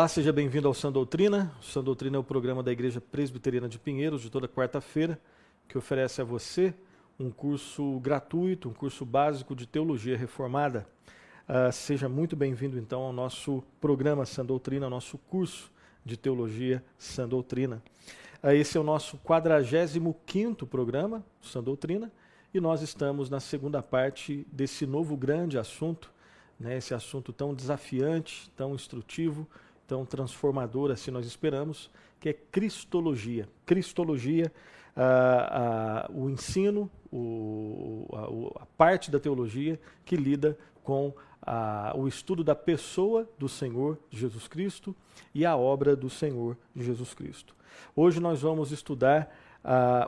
Olá, seja bem-vindo ao Sã Doutrina. O Sã Doutrina é o programa da Igreja Presbiteriana de Pinheiros, de toda quarta-feira, que oferece a você um curso gratuito, um curso básico de Teologia Reformada. Uh, seja muito bem-vindo, então, ao nosso programa Sã Doutrina, ao nosso curso de Teologia Sã Doutrina. Uh, esse é o nosso 45º programa, Sã Doutrina, e nós estamos na segunda parte desse novo grande assunto, né, esse assunto tão desafiante, tão instrutivo, tão transformador, assim nós esperamos, que é Cristologia. Cristologia, o ensino, o, a, a, parte da teologia que lida com o estudo da pessoa do Senhor Jesus Cristo e a obra do Senhor Jesus Cristo. Hoje nós vamos estudar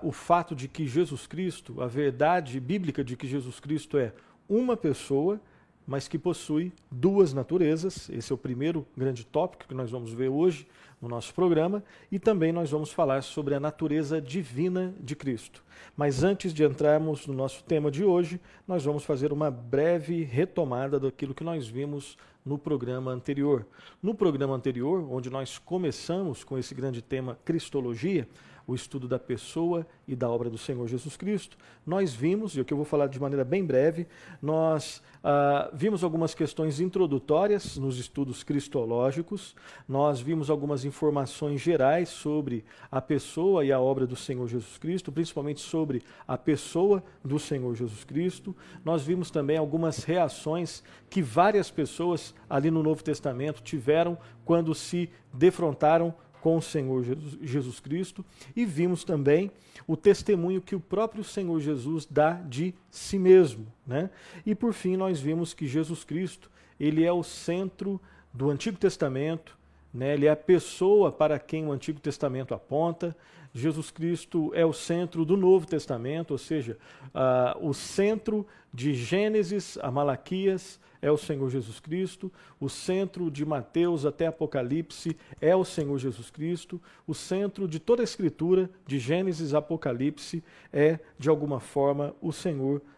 o fato de que Jesus Cristo, a verdade bíblica de que Jesus Cristo é uma pessoa mas que possui duas naturezas. Esse é o primeiro grande tópico que nós vamos ver hoje no nosso programa. E também nós vamos falar sobre a natureza divina de Cristo. Mas antes de entrarmos no nosso tema de hoje, nós vamos fazer uma breve retomada daquilo que nós vimos no programa anterior. No programa anterior, onde nós começamos com esse grande tema Cristologia, o estudo da pessoa e da obra do Senhor Jesus Cristo, nós vimos, e o que eu vou falar de maneira bem breve, nós ah, vimos algumas questões introdutórias nos estudos cristológicos, nós vimos algumas informações gerais sobre a pessoa e a obra do Senhor Jesus Cristo, principalmente sobre a pessoa do Senhor Jesus Cristo. Nós vimos também algumas reações que várias pessoas ali no Novo Testamento tiveram quando se defrontaram com o Senhor Jesus Cristo e vimos também o testemunho que o próprio Senhor Jesus dá de si mesmo, né? E por fim nós vimos que Jesus Cristo, ele é o centro do Antigo Testamento, né? Ele é a pessoa para quem o Antigo Testamento aponta. Jesus Cristo é o centro do Novo Testamento, ou seja, uh, o centro de Gênesis a Malaquias é o Senhor Jesus Cristo, o centro de Mateus até Apocalipse é o Senhor Jesus Cristo, o centro de toda a Escritura, de Gênesis a Apocalipse, é, de alguma forma, o Senhor Jesus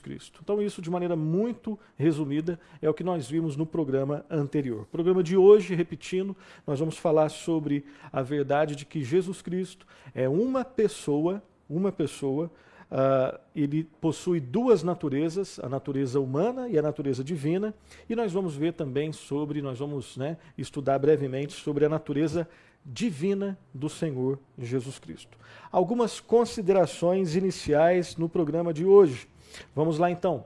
Cristo. Então, isso de maneira muito resumida é o que nós vimos no programa anterior. programa de hoje, repetindo, nós vamos falar sobre a verdade de que Jesus Cristo é uma pessoa, uma pessoa Uh, ele possui duas naturezas, a natureza humana e a natureza divina, e nós vamos ver também sobre, nós vamos né, estudar brevemente sobre a natureza divina do Senhor Jesus Cristo. Algumas considerações iniciais no programa de hoje. Vamos lá então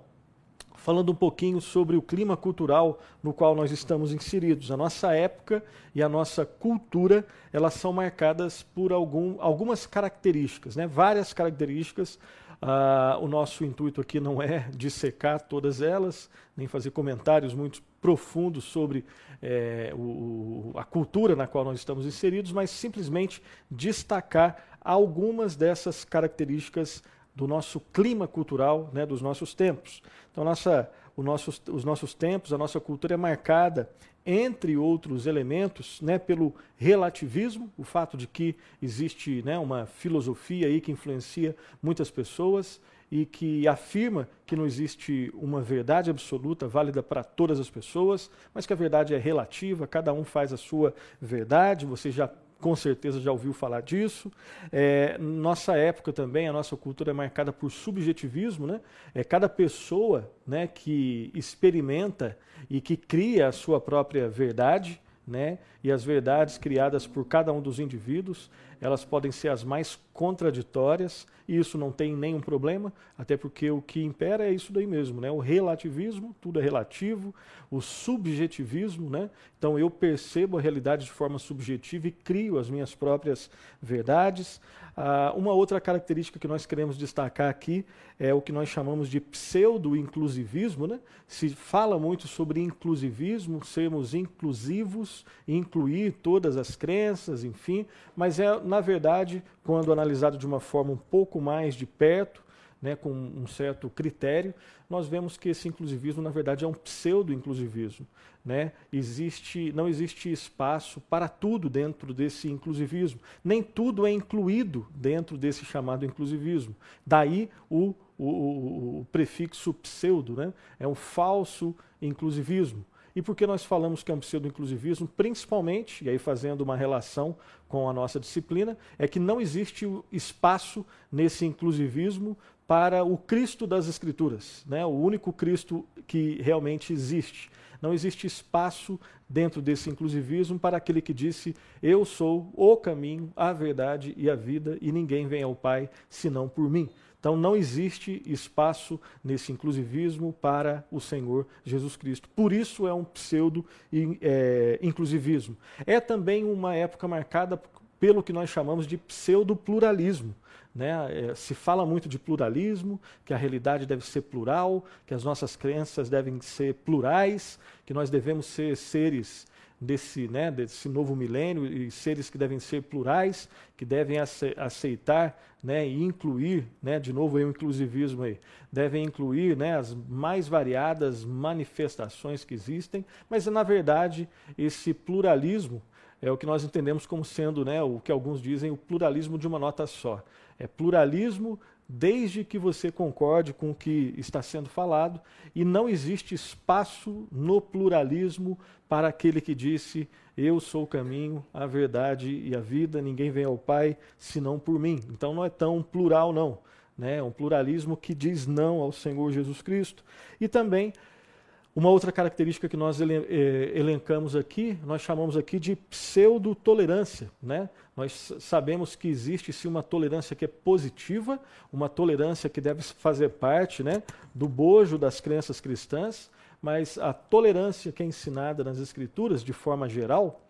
falando um pouquinho sobre o clima cultural no qual nós estamos inseridos. A nossa época e a nossa cultura, elas são marcadas por algum, algumas características, né? várias características. Uh, o nosso intuito aqui não é dissecar todas elas, nem fazer comentários muito profundos sobre é, o, a cultura na qual nós estamos inseridos, mas simplesmente destacar algumas dessas características do nosso clima cultural, né, dos nossos tempos. Então, nossa, nosso, os nossos tempos, a nossa cultura é marcada, entre outros elementos, né, pelo relativismo, o fato de que existe né, uma filosofia aí que influencia muitas pessoas e que afirma que não existe uma verdade absoluta válida para todas as pessoas, mas que a verdade é relativa, cada um faz a sua verdade. Você já com certeza já ouviu falar disso. É, nossa época também, a nossa cultura é marcada por subjetivismo, né? É cada pessoa, né, que experimenta e que cria a sua própria verdade, né? E as verdades criadas por cada um dos indivíduos, elas podem ser as mais contraditórias, e isso não tem nenhum problema, até porque o que impera é isso daí mesmo, né? O relativismo, tudo é relativo, o subjetivismo, né? Então eu percebo a realidade de forma subjetiva e crio as minhas próprias verdades. Ah, uma outra característica que nós queremos destacar aqui é o que nós chamamos de pseudo-inclusivismo. Né? Se fala muito sobre inclusivismo, sermos inclusivos, incluir todas as crenças, enfim, mas é, na verdade, quando analisado de uma forma um pouco mais de perto, né, com um certo critério, nós vemos que esse inclusivismo, na verdade, é um pseudo-inclusivismo. Né? Existe, não existe espaço para tudo dentro desse inclusivismo. Nem tudo é incluído dentro desse chamado inclusivismo. Daí o, o, o prefixo pseudo, né? é um falso inclusivismo. E por que nós falamos que é um pseudo-inclusivismo? Principalmente, e aí fazendo uma relação com a nossa disciplina, é que não existe espaço nesse inclusivismo para o Cristo das Escrituras, né? o único Cristo que realmente existe. Não existe espaço dentro desse inclusivismo para aquele que disse: Eu sou o caminho, a verdade e a vida, e ninguém vem ao Pai senão por mim. Então não existe espaço nesse inclusivismo para o Senhor Jesus Cristo. Por isso é um pseudo é, inclusivismo. É também uma época marcada pelo que nós chamamos de pseudo pluralismo. Né? É, se fala muito de pluralismo, que a realidade deve ser plural, que as nossas crenças devem ser plurais, que nós devemos ser seres desse, né, desse novo milênio e seres que devem ser plurais, que devem aceitar né, e incluir, né, de novo o inclusivismo aí, devem incluir né, as mais variadas manifestações que existem, mas na verdade esse pluralismo é o que nós entendemos como sendo né, o que alguns dizem o pluralismo de uma nota só. É pluralismo desde que você concorde com o que está sendo falado, e não existe espaço no pluralismo para aquele que disse: Eu sou o caminho, a verdade e a vida, ninguém vem ao Pai senão por mim. Então não é tão plural, não. Né? É um pluralismo que diz não ao Senhor Jesus Cristo. E também uma outra característica que nós eh, elencamos aqui, nós chamamos aqui de pseudo-tolerância. Né? Nós sabemos que existe sim uma tolerância que é positiva, uma tolerância que deve fazer parte né, do bojo das crenças cristãs, mas a tolerância que é ensinada nas Escrituras, de forma geral,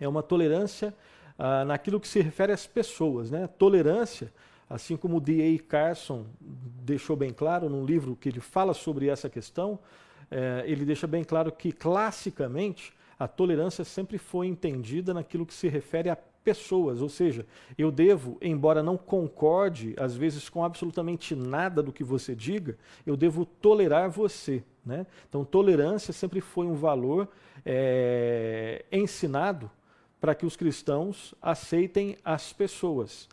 é uma tolerância ah, naquilo que se refere às pessoas. Né? Tolerância, assim como D.A. Carson deixou bem claro num livro que ele fala sobre essa questão, é, ele deixa bem claro que, classicamente, a tolerância sempre foi entendida naquilo que se refere a pessoas, ou seja, eu devo, embora não concorde às vezes com absolutamente nada do que você diga, eu devo tolerar você. Né? Então, tolerância sempre foi um valor é, ensinado para que os cristãos aceitem as pessoas.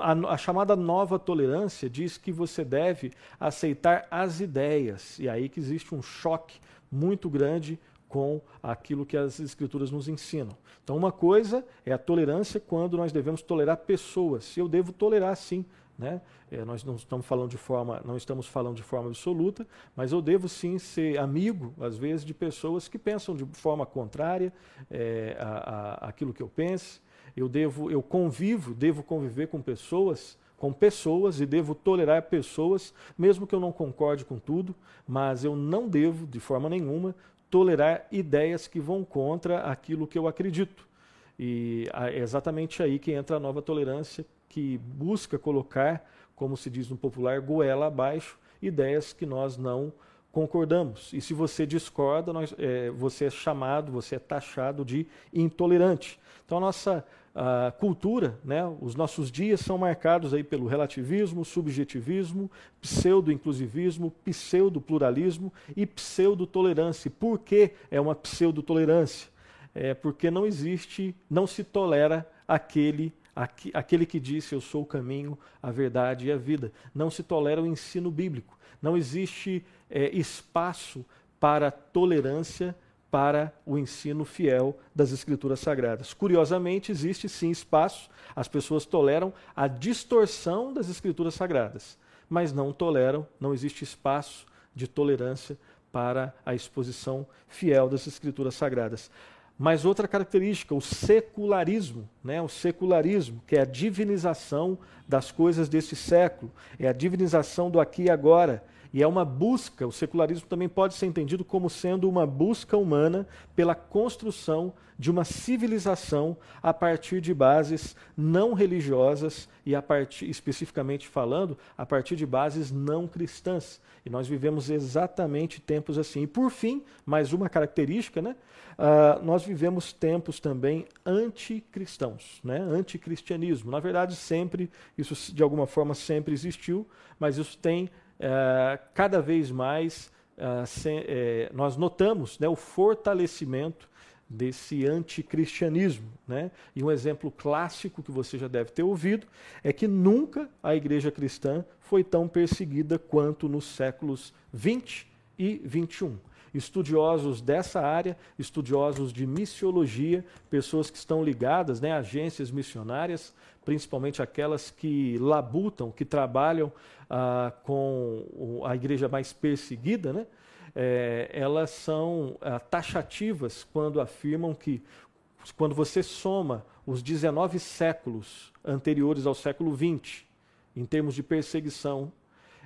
A, a, chamada nova tolerância diz que você deve aceitar as ideias, e aí que existe um choque muito grande com aquilo que as escrituras nos ensinam. Então, uma coisa é a tolerância quando nós devemos tolerar pessoas. Eu devo tolerar sim, né? É, nós não estamos falando de forma, não estamos falando de forma absoluta, mas eu devo sim ser amigo, às vezes, de pessoas que pensam de forma contrária é, a, a, aquilo que eu pense eu devo, eu convivo, devo conviver com pessoas, com pessoas e devo tolerar pessoas, mesmo que eu não concorde com tudo, mas eu não devo, de forma nenhuma, tolerar ideias que vão contra aquilo que eu acredito. E é exatamente aí que entra a nova tolerância, que busca colocar, como se diz no popular, goela abaixo, ideias que nós não concordamos. E se você discorda, nós, é, você é chamado, você é taxado de intolerante. Então, a nossa a cultura, né, os nossos dias são marcados aí pelo relativismo, subjetivismo, pseudo-inclusivismo, pseudo-pluralismo e pseudo-tolerância. Por que é uma pseudo-tolerância? É porque não existe, não se tolera aquele, aquele que disse eu sou o caminho, a verdade e a vida. Não se tolera o ensino bíblico. Não existe é, espaço para tolerância para o ensino fiel das Escrituras Sagradas. Curiosamente, existe sim espaço, as pessoas toleram a distorção das Escrituras Sagradas, mas não toleram, não existe espaço de tolerância para a exposição fiel das Escrituras Sagradas. Mas outra característica, o secularismo, né? o secularismo, que é a divinização das coisas deste século, é a divinização do aqui e agora, e é uma busca, o secularismo também pode ser entendido como sendo uma busca humana pela construção de uma civilização a partir de bases não religiosas e a partir, especificamente falando, a partir de bases não cristãs. E nós vivemos exatamente tempos assim. E por fim, mais uma característica, né? Uh, nós vivemos tempos também anticristãos, né? anticristianismo. Na verdade, sempre, isso de alguma forma sempre existiu, mas isso tem é, cada vez mais se, é, nós notamos né, o fortalecimento desse anticristianismo. Né? E um exemplo clássico que você já deve ter ouvido é que nunca a igreja cristã foi tão perseguida quanto nos séculos 20 e 21. estudiosos dessa área, estudiosos de missiologia, pessoas que estão ligadas né, a agências missionárias, principalmente aquelas que labutam, que trabalham ah, com a igreja mais perseguida, né? É, elas são ah, taxativas quando afirmam que quando você soma os 19 séculos anteriores ao século XX, em termos de perseguição,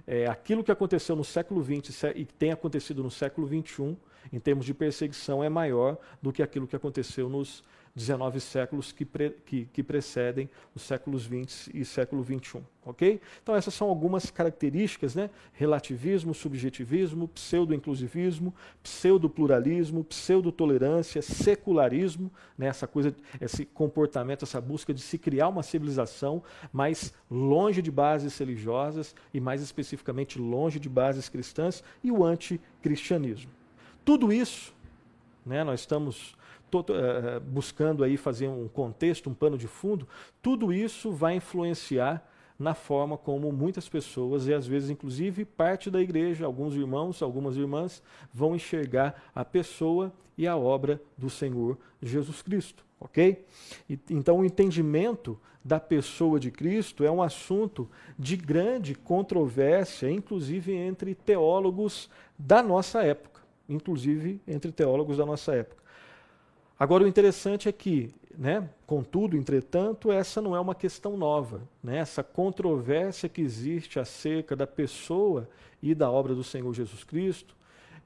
é, aquilo que aconteceu no século XX e tem acontecido no século XXI, em termos de perseguição, é maior do que aquilo que aconteceu nos 19 séculos que, pre, que, que, precedem os séculos 20 e século 21, ok? Então essas são algumas características, né? Relativismo, subjetivismo, pseudo-inclusivismo, pseudo-pluralismo, pseudo-tolerância, secularismo, né? essa coisa, esse comportamento, essa busca de se criar uma civilização mais longe de bases religiosas e mais especificamente longe de bases cristãs e o anticristianismo. Tudo isso, né? Nós estamos uh, buscando aí fazer um contexto, um pano de fundo, tudo isso vai influenciar na forma como muitas pessoas, e às vezes inclusive parte da igreja, alguns irmãos, algumas irmãs, vão enxergar a pessoa e a obra do Senhor Jesus Cristo, ok? E, então o entendimento da pessoa de Cristo é um assunto de grande controvérsia, inclusive entre teólogos da nossa época, inclusive entre teólogos da nossa época. Agora, o interessante é que, né, contudo, entretanto, essa não é uma questão nova. Né? Essa controvérsia que existe acerca da pessoa e da obra do Senhor Jesus Cristo,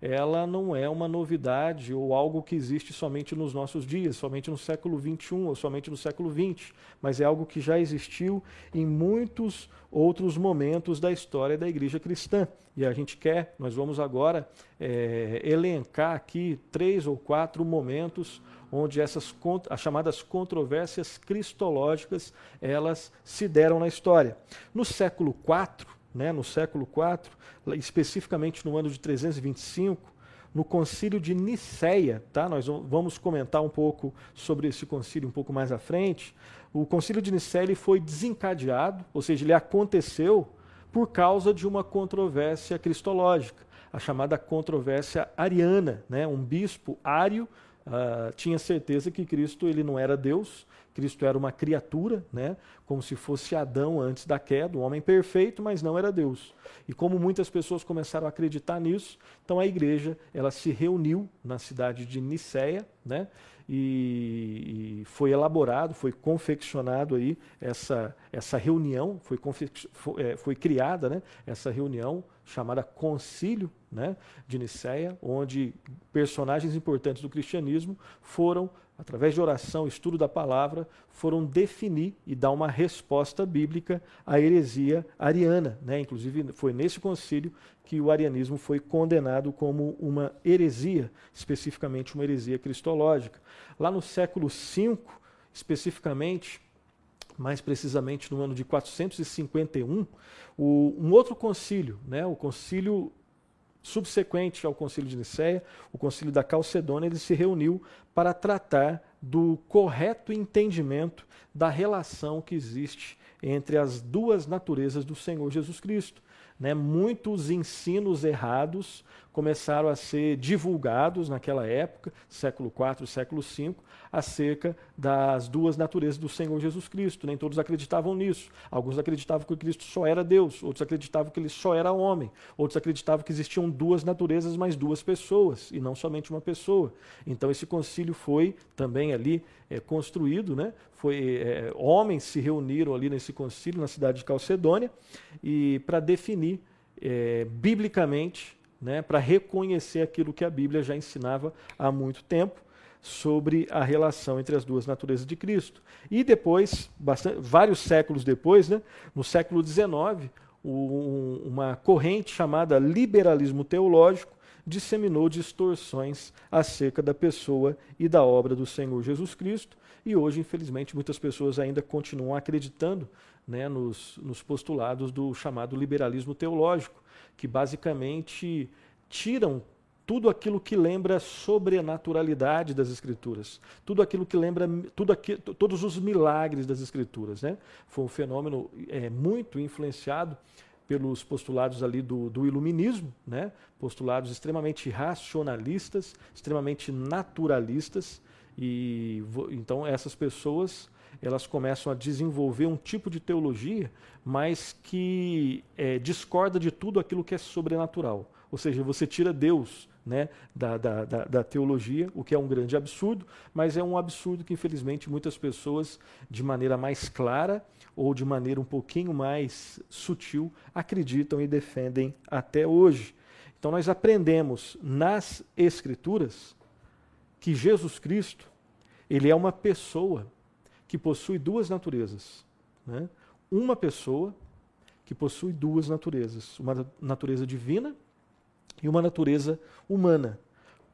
ela não é uma novidade ou algo que existe somente nos nossos dias, somente no século XXI ou somente no século XX, mas é algo que já existiu em muitos outros momentos da história da igreja cristã. E a gente quer, nós vamos agora é, elencar aqui três ou quatro momentos onde essas as chamadas controvérsias cristológicas elas se deram na história. No século IV, né, no século IV, especificamente no ano de 325, no concílio de Niceia, tá? Nós vamos comentar um pouco sobre esse concílio um pouco mais à frente. O concílio de Niceia foi desencadeado, ou seja, ele aconteceu por causa de uma controvérsia cristológica, a chamada controvérsia ariana, né? Um bispo ário uh, tinha certeza que Cristo ele não era Deus, Cristo era uma criatura, né? como se fosse Adão antes da queda, um homem perfeito, mas não era Deus. E como muitas pessoas começaram a acreditar nisso, então a igreja ela se reuniu na cidade de Niceia, né? E, e foi elaborado, foi confeccionado aí essa, essa reunião, foi, foi, é, foi criada né? essa reunião chamada Concílio né, de Nicéia, onde personagens importantes do cristianismo foram, através de oração, estudo da palavra, foram definir e dar uma resposta bíblica à heresia ariana. Né? Inclusive, foi nesse concílio que o arianismo foi condenado como uma heresia, especificamente uma heresia cristológica. Lá no século V, especificamente, mais precisamente no ano de 451, o, um outro concílio, né, o concílio subsequente ao concílio de Nicéia, o concílio da Calcedônia, ele se reuniu para tratar do correto entendimento da relação que existe entre as duas naturezas do Senhor Jesus Cristo. Né? Muitos ensinos errados começaram a ser divulgados naquela época, século IV, século V, acerca das duas naturezas do Senhor Jesus Cristo. Nem todos acreditavam nisso. Alguns acreditavam que Cristo só era Deus, outros acreditavam que ele só era homem, outros acreditavam que existiam duas naturezas, mas duas pessoas, e não somente uma pessoa. Então esse concílio foi também ali é, construído, né? Foi, é, homens se reuniram ali nesse concílio na cidade de Calcedônia e para definir é, biblicamente né, para reconhecer aquilo que a Bíblia já ensinava há muito tempo sobre a relação entre as duas naturezas de Cristo. E depois, bastante, vários séculos depois, né, no século XIX, um, uma corrente chamada liberalismo teológico disseminou distorções acerca da pessoa e da obra do Senhor Jesus Cristo. E hoje, infelizmente, muitas pessoas ainda continuam acreditando né, nos, nos postulados do chamado liberalismo teológico, que basicamente tiram tudo aquilo que lembra sobrenaturalidade das escrituras, tudo aquilo que lembra tudo aqui, todos os milagres das escrituras, né? Foi um fenômeno é, muito influenciado pelos postulados ali do, do iluminismo, né? postulados extremamente racionalistas, extremamente naturalistas, e então essas pessoas elas começam a desenvolver um tipo de teologia, mas que é, discorda de tudo aquilo que é sobrenatural. Ou seja, você tira Deus né, da, da, da, da, teologia, o que é um grande absurdo, mas é um absurdo que, infelizmente, muitas pessoas, de maneira mais clara ou de maneira um pouquinho mais sutil, acreditam e defendem até hoje. Então, nós aprendemos nas Escrituras que Jesus Cristo ele é uma pessoa que possui duas naturezas. Né? Uma pessoa que possui duas naturezas, uma natureza divina e uma natureza humana.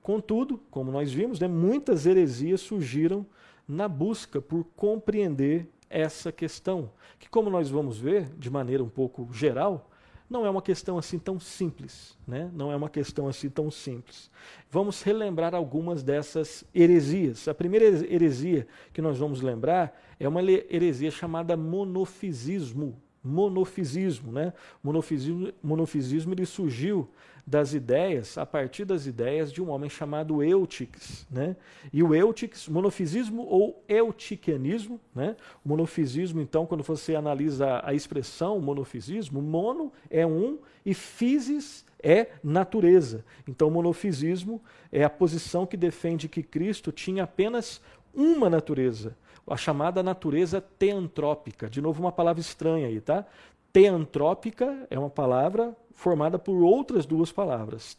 Contudo, como nós vimos, né, muitas heresias surgiram na busca por compreender essa questão, que, como nós vamos ver de maneira um pouco geral, não é uma questão assim tão simples, né? Não é uma questão assim tão simples. Vamos relembrar algumas dessas heresias. A primeira heresia que nós vamos lembrar é uma heresia chamada monofisismo. Monofisismo, né? Monofisismo, monofisismo ele surgiu das ideias, a partir das ideias de um homem chamado Eutiques. Né? E o Eutiques, monofisismo ou eutiquianismo, né? o monofisismo, então, quando você analisa a expressão monofisismo, mono é um e physis é natureza. Então, monofisismo é a posição que defende que Cristo tinha apenas uma natureza, a chamada natureza teantrópica. De novo, uma palavra estranha aí, tá? Teantrópica é uma palavra formada por outras duas palavras: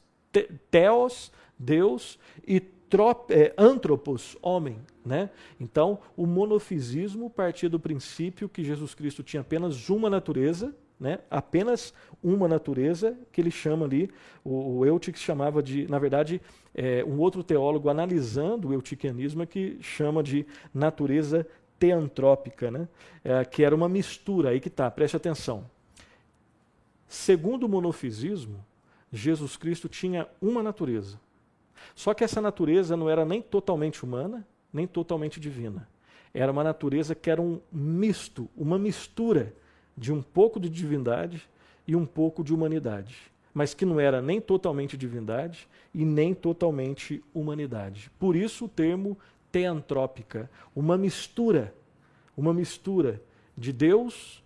Theos, Deus, e trop, é, antropos, homem. Né? Então, o monofisismo partia do princípio que Jesus Cristo tinha apenas uma natureza, né? apenas uma natureza, que ele chama ali, o, o Eutic chamava de, na verdade, é, um outro teólogo analisando o eutiquianismo que chama de natureza teantrópica, né? É, que era uma mistura, aí que está, preste atenção. Segundo o monofisismo, Jesus Cristo tinha uma natureza. Só que essa natureza não era nem totalmente humana, nem totalmente divina. Era uma natureza que era um misto, uma mistura de um pouco de divindade e um pouco de humanidade, mas que não era nem totalmente divindade e nem totalmente humanidade. Por isso o termo teantrópica, uma mistura, uma mistura de Deus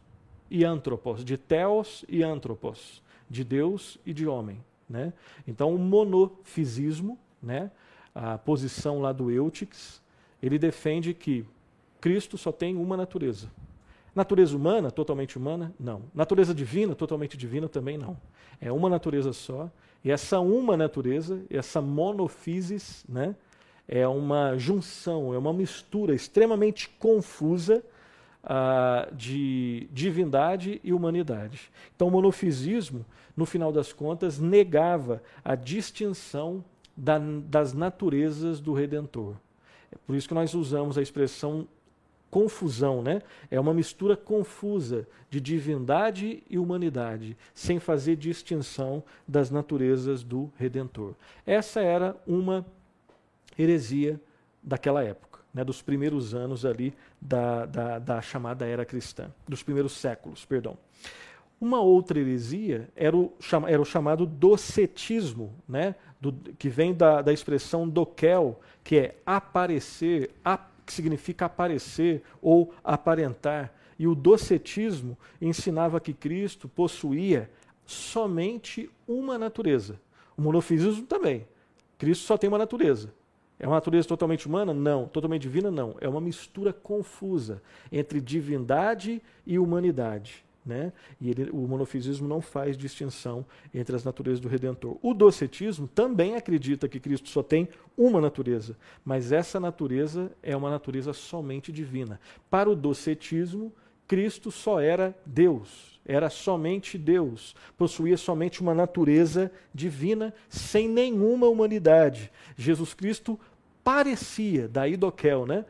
e antropos, de teos e antropos, de Deus e de homem. Né? Então, o monofisismo, né? a posição lá do Eutiques, ele defende que Cristo só tem uma natureza. Natureza humana, totalmente humana? Não. Natureza divina, totalmente divina? Também não. É uma natureza só. E essa uma natureza, essa monofisis, né? é uma junção, é uma mistura extremamente confusa uh, de divindade e humanidade. Então, o monofisismo, no final das contas, negava a distinção da, das naturezas do Redentor. É por isso que nós usamos a expressão confusão, né? É uma mistura confusa de divindade e humanidade, sem fazer distinção das naturezas do Redentor. Essa era uma heresia daquela época, né, dos primeiros anos ali da, da, da, chamada era cristã, dos primeiros séculos, perdão. Uma outra heresia era o, era o chamado docetismo, né, do, que vem da, da expressão doquel, que é aparecer, ap, que significa aparecer ou aparentar. E o docetismo ensinava que Cristo possuía somente uma natureza. O monofisismo também. Cristo só tem uma natureza. É uma natureza totalmente humana? Não. Totalmente divina? Não. É uma mistura confusa entre divindade e humanidade. Né? E ele, o monofisismo não faz distinção entre as naturezas do Redentor. O docetismo também acredita que Cristo só tem uma natureza, mas essa natureza é uma natureza somente divina. Para o docetismo, Cristo só era Deus, era somente Deus, possuía somente uma natureza divina, sem nenhuma humanidade. Jesus Cristo parecia, daí doquel, né?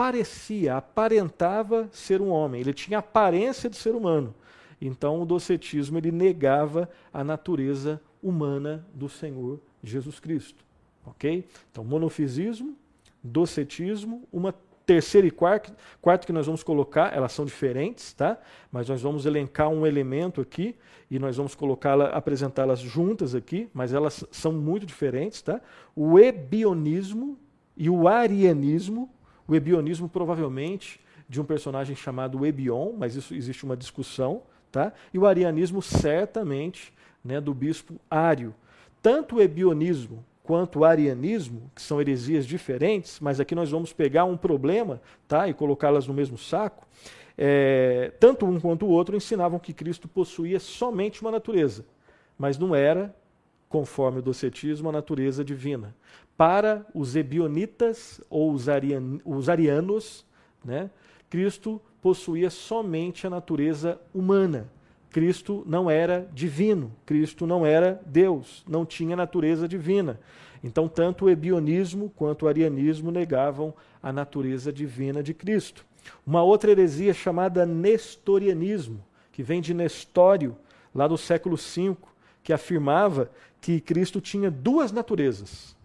Parecia, aparentava ser um homem, ele tinha aparência de ser humano. Então o docetismo ele negava a natureza humana do Senhor Jesus Cristo. Ok? Então, monofisismo, docetismo, uma terceiro e quarto, quarto que nós vamos colocar, elas são diferentes, tá? Mas nós vamos elencar um elemento aqui e nós vamos colocá-la, apresentá-las juntas aqui, mas elas são muito diferentes, tá? O ebionismo e o arianismo. O ebionismo provavelmente de um personagem chamado Ebion, mas isso existe uma discussão, tá? E o arianismo certamente, né, do bispo Ário. Tanto o ebionismo quanto o arianismo, que são heresias diferentes, mas aqui nós vamos pegar um problema tá, e colocá-las no mesmo saco. É, tanto um quanto o outro ensinavam que Cristo possuía somente uma natureza, mas não era, conforme o docetismo, a natureza divina. Para os ebionitas ou os, arian, os arianos, né, Cristo possuía somente a natureza humana. Cristo não era divino, Cristo não era Deus, não tinha natureza divina. Então, tanto o ebionismo quanto o arianismo negavam a natureza divina de Cristo. Uma outra heresia chamada nestorianismo, que vem de Nestório, lá do século V, que afirmava que Cristo tinha duas naturezas: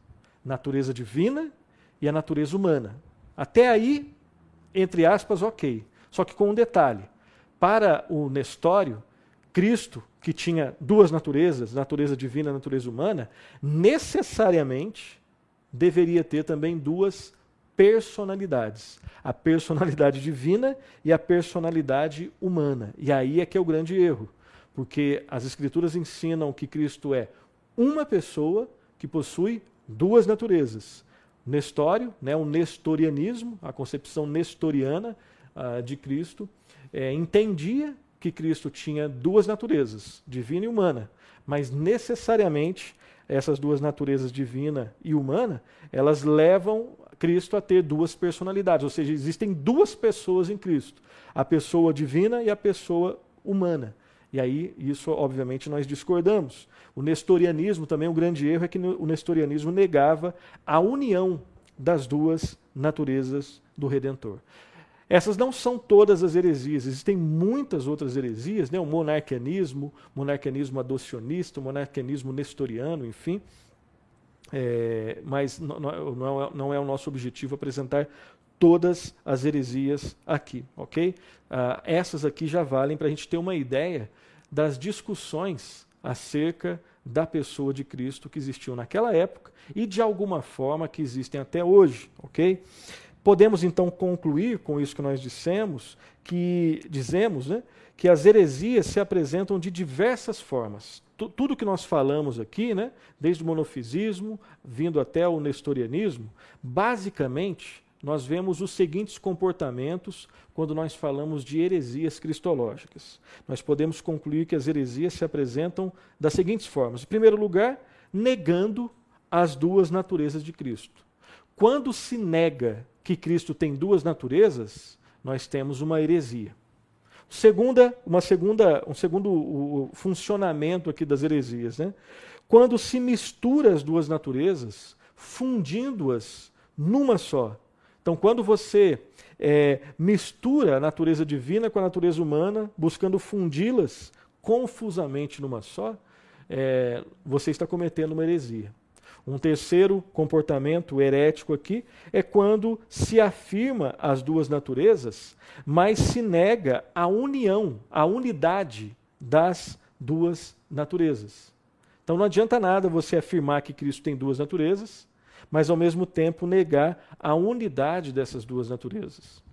natureza divina e a natureza humana. Até aí, entre aspas, ok. Só que com um detalhe: para o Nestório, Cristo, que tinha duas naturezas, natureza divina e natureza humana, necessariamente deveria ter também duas personalidades: a personalidade divina e a personalidade humana. E aí é que é o grande erro, porque as Escrituras ensinam que Cristo é uma pessoa que possui duas naturezas. Nestório, né, o nestorianismo, a concepção nestoriana uh, de Cristo, é, entendia que Cristo tinha duas naturezas, divina e humana, mas necessariamente essas duas naturezas, divina e humana, elas levam Cristo a ter duas personalidades, ou seja, existem duas pessoas em Cristo, a pessoa divina e a pessoa humana. E aí, isso, obviamente, nós discordamos. O nestorianismo também, um grande erro é que o nestorianismo negava a união das duas naturezas do Redentor. Essas não são todas as heresias, existem muitas outras heresias, né? o monarquianismo, monarquianismo adocionista, monarquianismo nestoriano, enfim. É, mas não, não, é, não, é, o nosso objetivo apresentar todas as heresias aqui, ok? Ah, essas aqui já valem para a gente ter uma ideia das discussões acerca da pessoa de Cristo que existiu naquela época e de alguma forma que existem até hoje, ok? Podemos então concluir com isso que nós dissemos, que dizemos, né, que as heresias se apresentam de diversas formas. T tudo que nós falamos aqui, né, desde o monofisismo, vindo até o nestorianismo, basicamente nós vemos os seguintes comportamentos quando nós falamos de heresias cristológicas. Nós podemos concluir que as heresias se apresentam das seguintes formas. Em primeiro lugar, negando as duas naturezas de Cristo. Quando se nega que Cristo tem duas naturezas, nós temos uma heresia. Segunda, uma segunda, um segundo funcionamento aqui das heresias, né? Quando se mistura as duas naturezas, fundindo-as numa só. Então, quando você é, mistura a natureza divina com a natureza humana, buscando fundi-las confusamente numa só, é, você está cometendo uma heresia. Um terceiro comportamento herético aqui é quando se afirma as duas naturezas, mas se nega a união, a unidade das duas naturezas. Então não adianta nada você afirmar que Cristo tem duas naturezas, mas ao mesmo tempo negar a unidade dessas duas naturezas.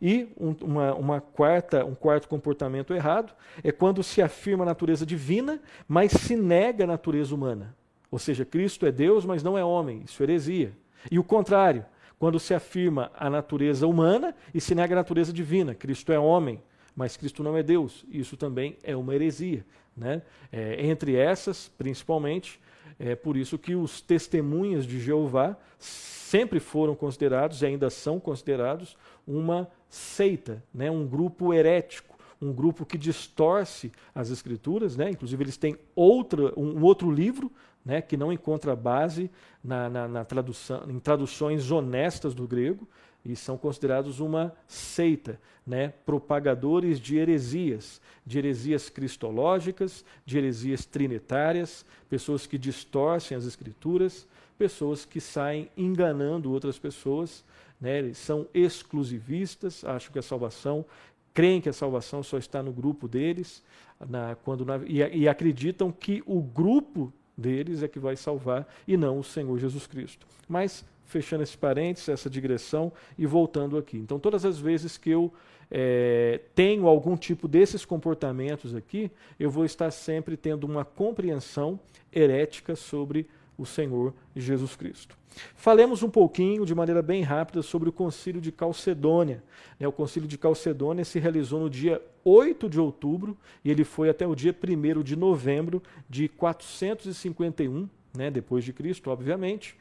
E um, uma, uma, quarta, um quarto comportamento errado é quando se afirma a natureza divina, mas se nega a natureza humana. Ou seja, Cristo é Deus, mas não é homem. Isso é heresia. E o contrário, quando se afirma a natureza humana e se nega a natureza divina. Cristo é homem, mas Cristo não é Deus. Isso também é uma heresia. Né? É, entre essas, principalmente, é por isso que os testemunhas de Jeová sempre foram considerados e ainda são considerados uma seita, né? um grupo herético um grupo que distorce as escrituras, né? inclusive eles têm outra, um outro livro né, que não encontra base na, na, na tradução, em traduções honestas do grego e são considerados uma seita, né, propagadores de heresias, de heresias cristológicas, de heresias trinitárias, pessoas que distorcem as escrituras, pessoas que saem enganando outras pessoas né? eles são exclusivistas, acham que a salvação, creem que a salvação só está no grupo deles, na, quando na, e, e acreditam que o grupo deles é que vai salvar e não o Senhor Jesus Cristo. Mas, fechando esse parênteses, essa digressão e voltando aqui. Então, todas as vezes que eu é, tenho algum tipo desses comportamentos aqui, eu vou estar sempre tendo uma compreensão herética sobre o Senhor Jesus Cristo. Falemos um pouquinho, de maneira bem rápida, sobre o Concílio de Calcedônia. Né, o Concílio de Calcedônia se realizou no dia 8 de outubro e ele foi até o dia 1 de novembro de 451, né, depois de Cristo, obviamente,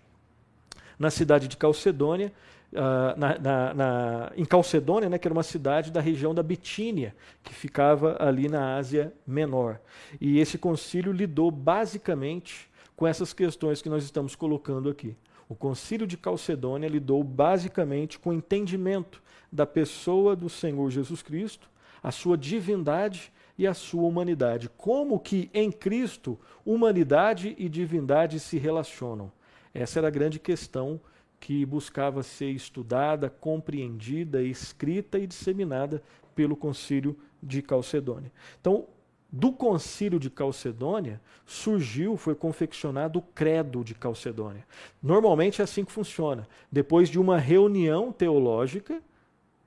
na cidade de Calcedônia, uh, na, na, na, em Calcedônia, né, que era uma cidade da região da Bitínia, que ficava ali na Ásia Menor. E esse concílio lidou basicamente com essas questões que nós estamos colocando aqui. O Concílio de Calcedônia lidou basicamente com o entendimento da pessoa do Senhor Jesus Cristo, a sua divindade e a sua humanidade. Como que em Cristo humanidade e divindade se relacionam? Essa era a grande questão que buscava ser estudada, compreendida, escrita e disseminada pelo Concílio de Calcedônia. Então, do concílio de Calcedônia surgiu, foi confeccionado o credo de Calcedônia. Normalmente é assim que funciona. Depois de uma reunião teológica,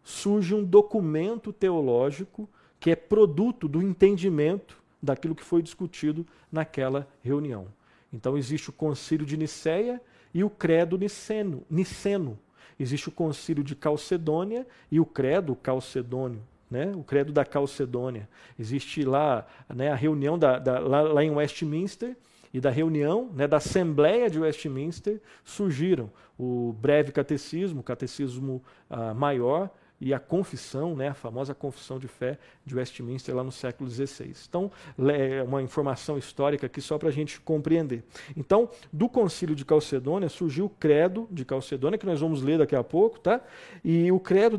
surge um documento teológico que é produto do entendimento daquilo que foi discutido naquela reunião. Então existe o concílio de Niceia e o credo niceno. niceno. Existe o concílio de Calcedônia e o credo calcedônio né, o credo da Calcedônia. Existe lá né, a reunião da, da, lá, lá, em Westminster e da reunião né, da Assembleia de Westminster surgiram o breve catecismo, o catecismo uh, maior e a confissão, né, a famosa confissão de fé de Westminster lá no século XVI. Então, é uma informação histórica aqui só para a gente compreender. Então, do concílio de Calcedônia surgiu o credo de Calcedônia, que nós vamos ler daqui a pouco, tá? E o credo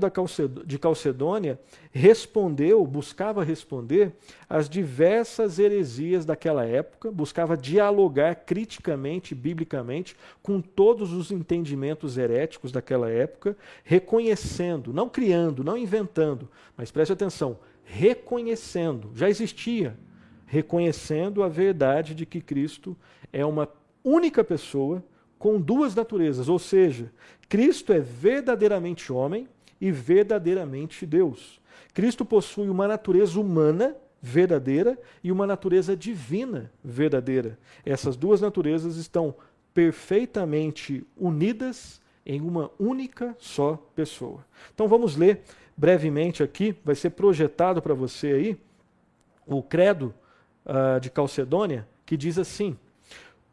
de Calcedônia respondeu, buscava responder às diversas heresias daquela época, buscava dialogar criticamente, biblicamente, com todos os entendimentos heréticos daquela época, reconhecendo, não criando, não inventando, mas preste atenção, reconhecendo, já existia, reconhecendo a verdade de que Cristo é uma única pessoa com duas naturezas, ou seja, Cristo é verdadeiramente homem e verdadeiramente Deus. Cristo possui uma natureza humana verdadeira e uma natureza divina verdadeira. Essas duas naturezas estão perfeitamente unidas em uma única só pessoa. Então vamos ler brevemente aqui, vai ser projetado para você aí o credo uh, de Calcedônia, que diz assim: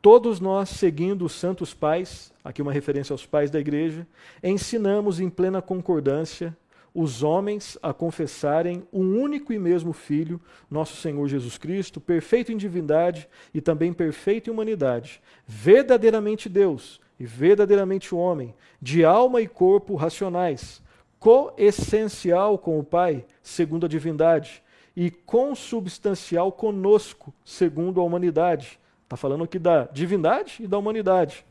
Todos nós, seguindo os santos pais, aqui uma referência aos pais da igreja, ensinamos em plena concordância os homens a confessarem um único e mesmo Filho, nosso Senhor Jesus Cristo, perfeito em divindade e também perfeito em humanidade, verdadeiramente Deus e verdadeiramente homem, de alma e corpo racionais, coessencial com o Pai, segundo a divindade, e consubstancial conosco, segundo a humanidade. Está falando aqui da divindade e da humanidade.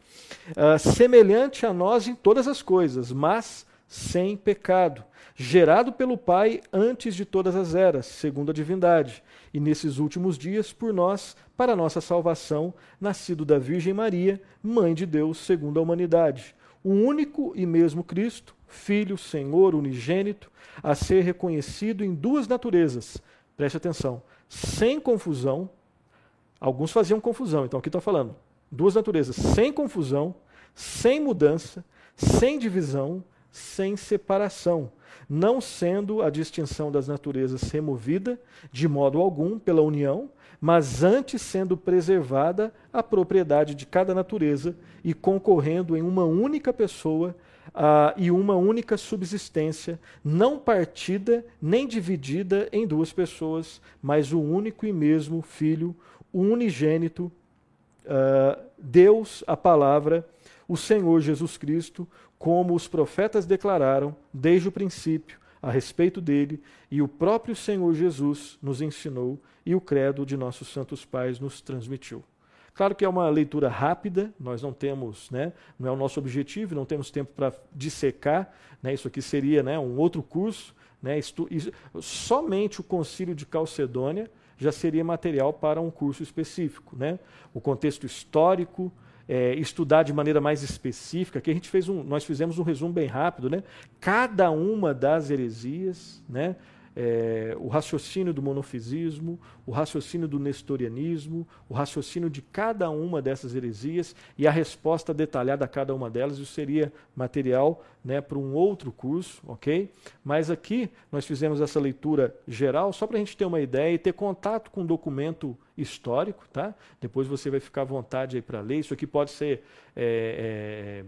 Uh, semelhante a nós em todas as coisas, mas sem pecado gerado pelo Pai antes de todas as eras, segundo a divindade, e nesses últimos dias por nós, para nossa salvação, nascido da Virgem Maria, mãe de Deus, segundo a humanidade. O único e mesmo Cristo, Filho, Senhor, unigênito, a ser reconhecido em duas naturezas. Preste atenção, sem confusão. Alguns faziam confusão, então aqui está falando. Duas naturezas, sem confusão, sem mudança, sem divisão, sem separação não sendo a distinção das naturezas removida de modo algum pela união, mas antes sendo preservada a propriedade de cada natureza e concorrendo em uma única pessoa uh, e uma única subsistência, não partida nem dividida em duas pessoas, mas o único e mesmo Filho, o unigênito, uh, Deus, a palavra, o Senhor Jesus Cristo, como os profetas declararam desde o princípio a respeito dele, e o próprio Senhor Jesus nos ensinou e o credo de nossos santos pais nos transmitiu. Claro que é uma leitura rápida, nós não temos, né, não é o nosso objetivo, não temos tempo para dissecar, né, isso aqui seria né, um outro curso. Né, isso, somente o concílio de Calcedônia já seria material para um curso específico. Né? O contexto histórico, é, estudar de maneira mais específica, que a gente fez um, nós fizemos um resumo bem rápido, né? Cada uma das heresias, né? É, o raciocínio do monofisismo, o raciocínio do nestorianismo, o raciocínio de cada uma dessas heresias e a resposta detalhada a cada uma delas. Isso seria material né, para um outro curso, ok? Mas aqui nós fizemos essa leitura geral só para a gente ter uma ideia e ter contato com um documento histórico, tá? Depois você vai ficar à vontade aí para ler. Isso aqui pode ser é, é,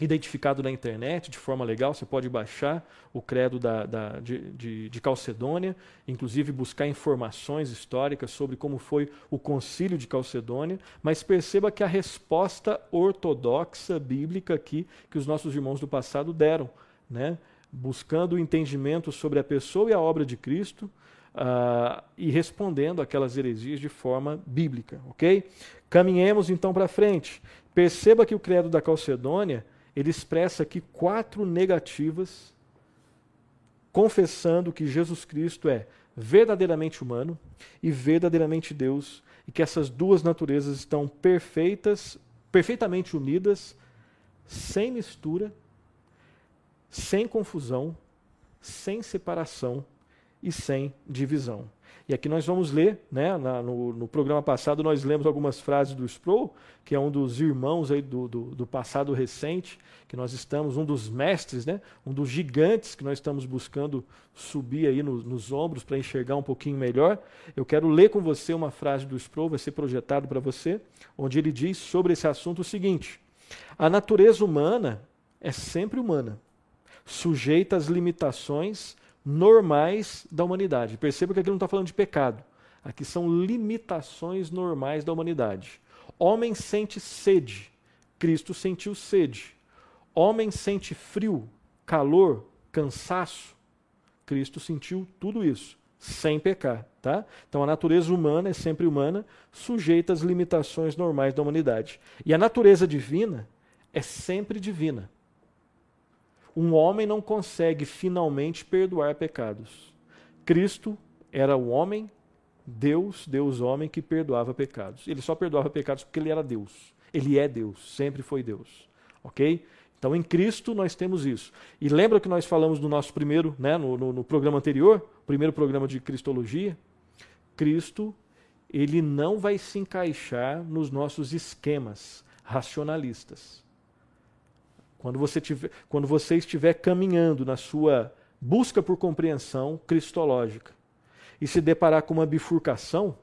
identificado na internet de forma legal. Você pode baixar o credo da, da, de, de, de, Calcedônia, inclusive buscar informações históricas sobre como foi o concílio de Calcedônia, mas perceba que a resposta ortodoxa bíblica aqui que os nossos irmãos do passado deram, né? buscando o entendimento sobre a pessoa e a obra de Cristo. Uh, e respondendo aquelas heresias de forma bíblica, ok? Caminhemos então para frente. Perceba que o credo da Calcedônia ele expressa aqui quatro negativas, confessando que Jesus Cristo é verdadeiramente humano e verdadeiramente Deus, e que essas duas naturezas estão perfeitas, perfeitamente unidas, sem mistura, sem confusão, sem separação e sem divisão. E aqui nós vamos ler, né, na, no, no, programa passado nós lemos algumas frases do Sproul, que é um dos irmãos aí do, do, do, passado recente, que nós estamos, um dos mestres, né, um dos gigantes que nós estamos buscando subir aí no, nos ombros para enxergar um pouquinho melhor. Eu quero ler com você uma frase do Sproul, vai ser projetado para você, onde ele diz sobre esse assunto o seguinte: A natureza humana é sempre humana, sujeita às limitações normais da humanidade. Perceba que aqui não está falando de pecado. Aqui são limitações normais da humanidade. Homem sente sede. Cristo sentiu sede. Homem sente frio, calor, cansaço. Cristo sentiu tudo isso, sem pecar. Tá? Então a natureza humana é sempre humana, sujeita às limitações normais da humanidade. E a natureza divina é sempre divina um homem não consegue finalmente perdoar pecados. Cristo era o homem, Deus, Deus homem, que perdoava pecados. Ele só perdoava pecados porque ele era Deus. Ele é Deus, sempre foi Deus. Ok? Então, em Cristo nós temos isso. E lembra que nós falamos no nosso primeiro, né, no, no, no programa anterior, primeiro programa de Cristologia? Cristo, ele não vai se encaixar nos nossos esquemas racionalistas. Quando você, tiver, quando você estiver caminhando na sua busca por compreensão cristológica e se deparar com uma bifurcação,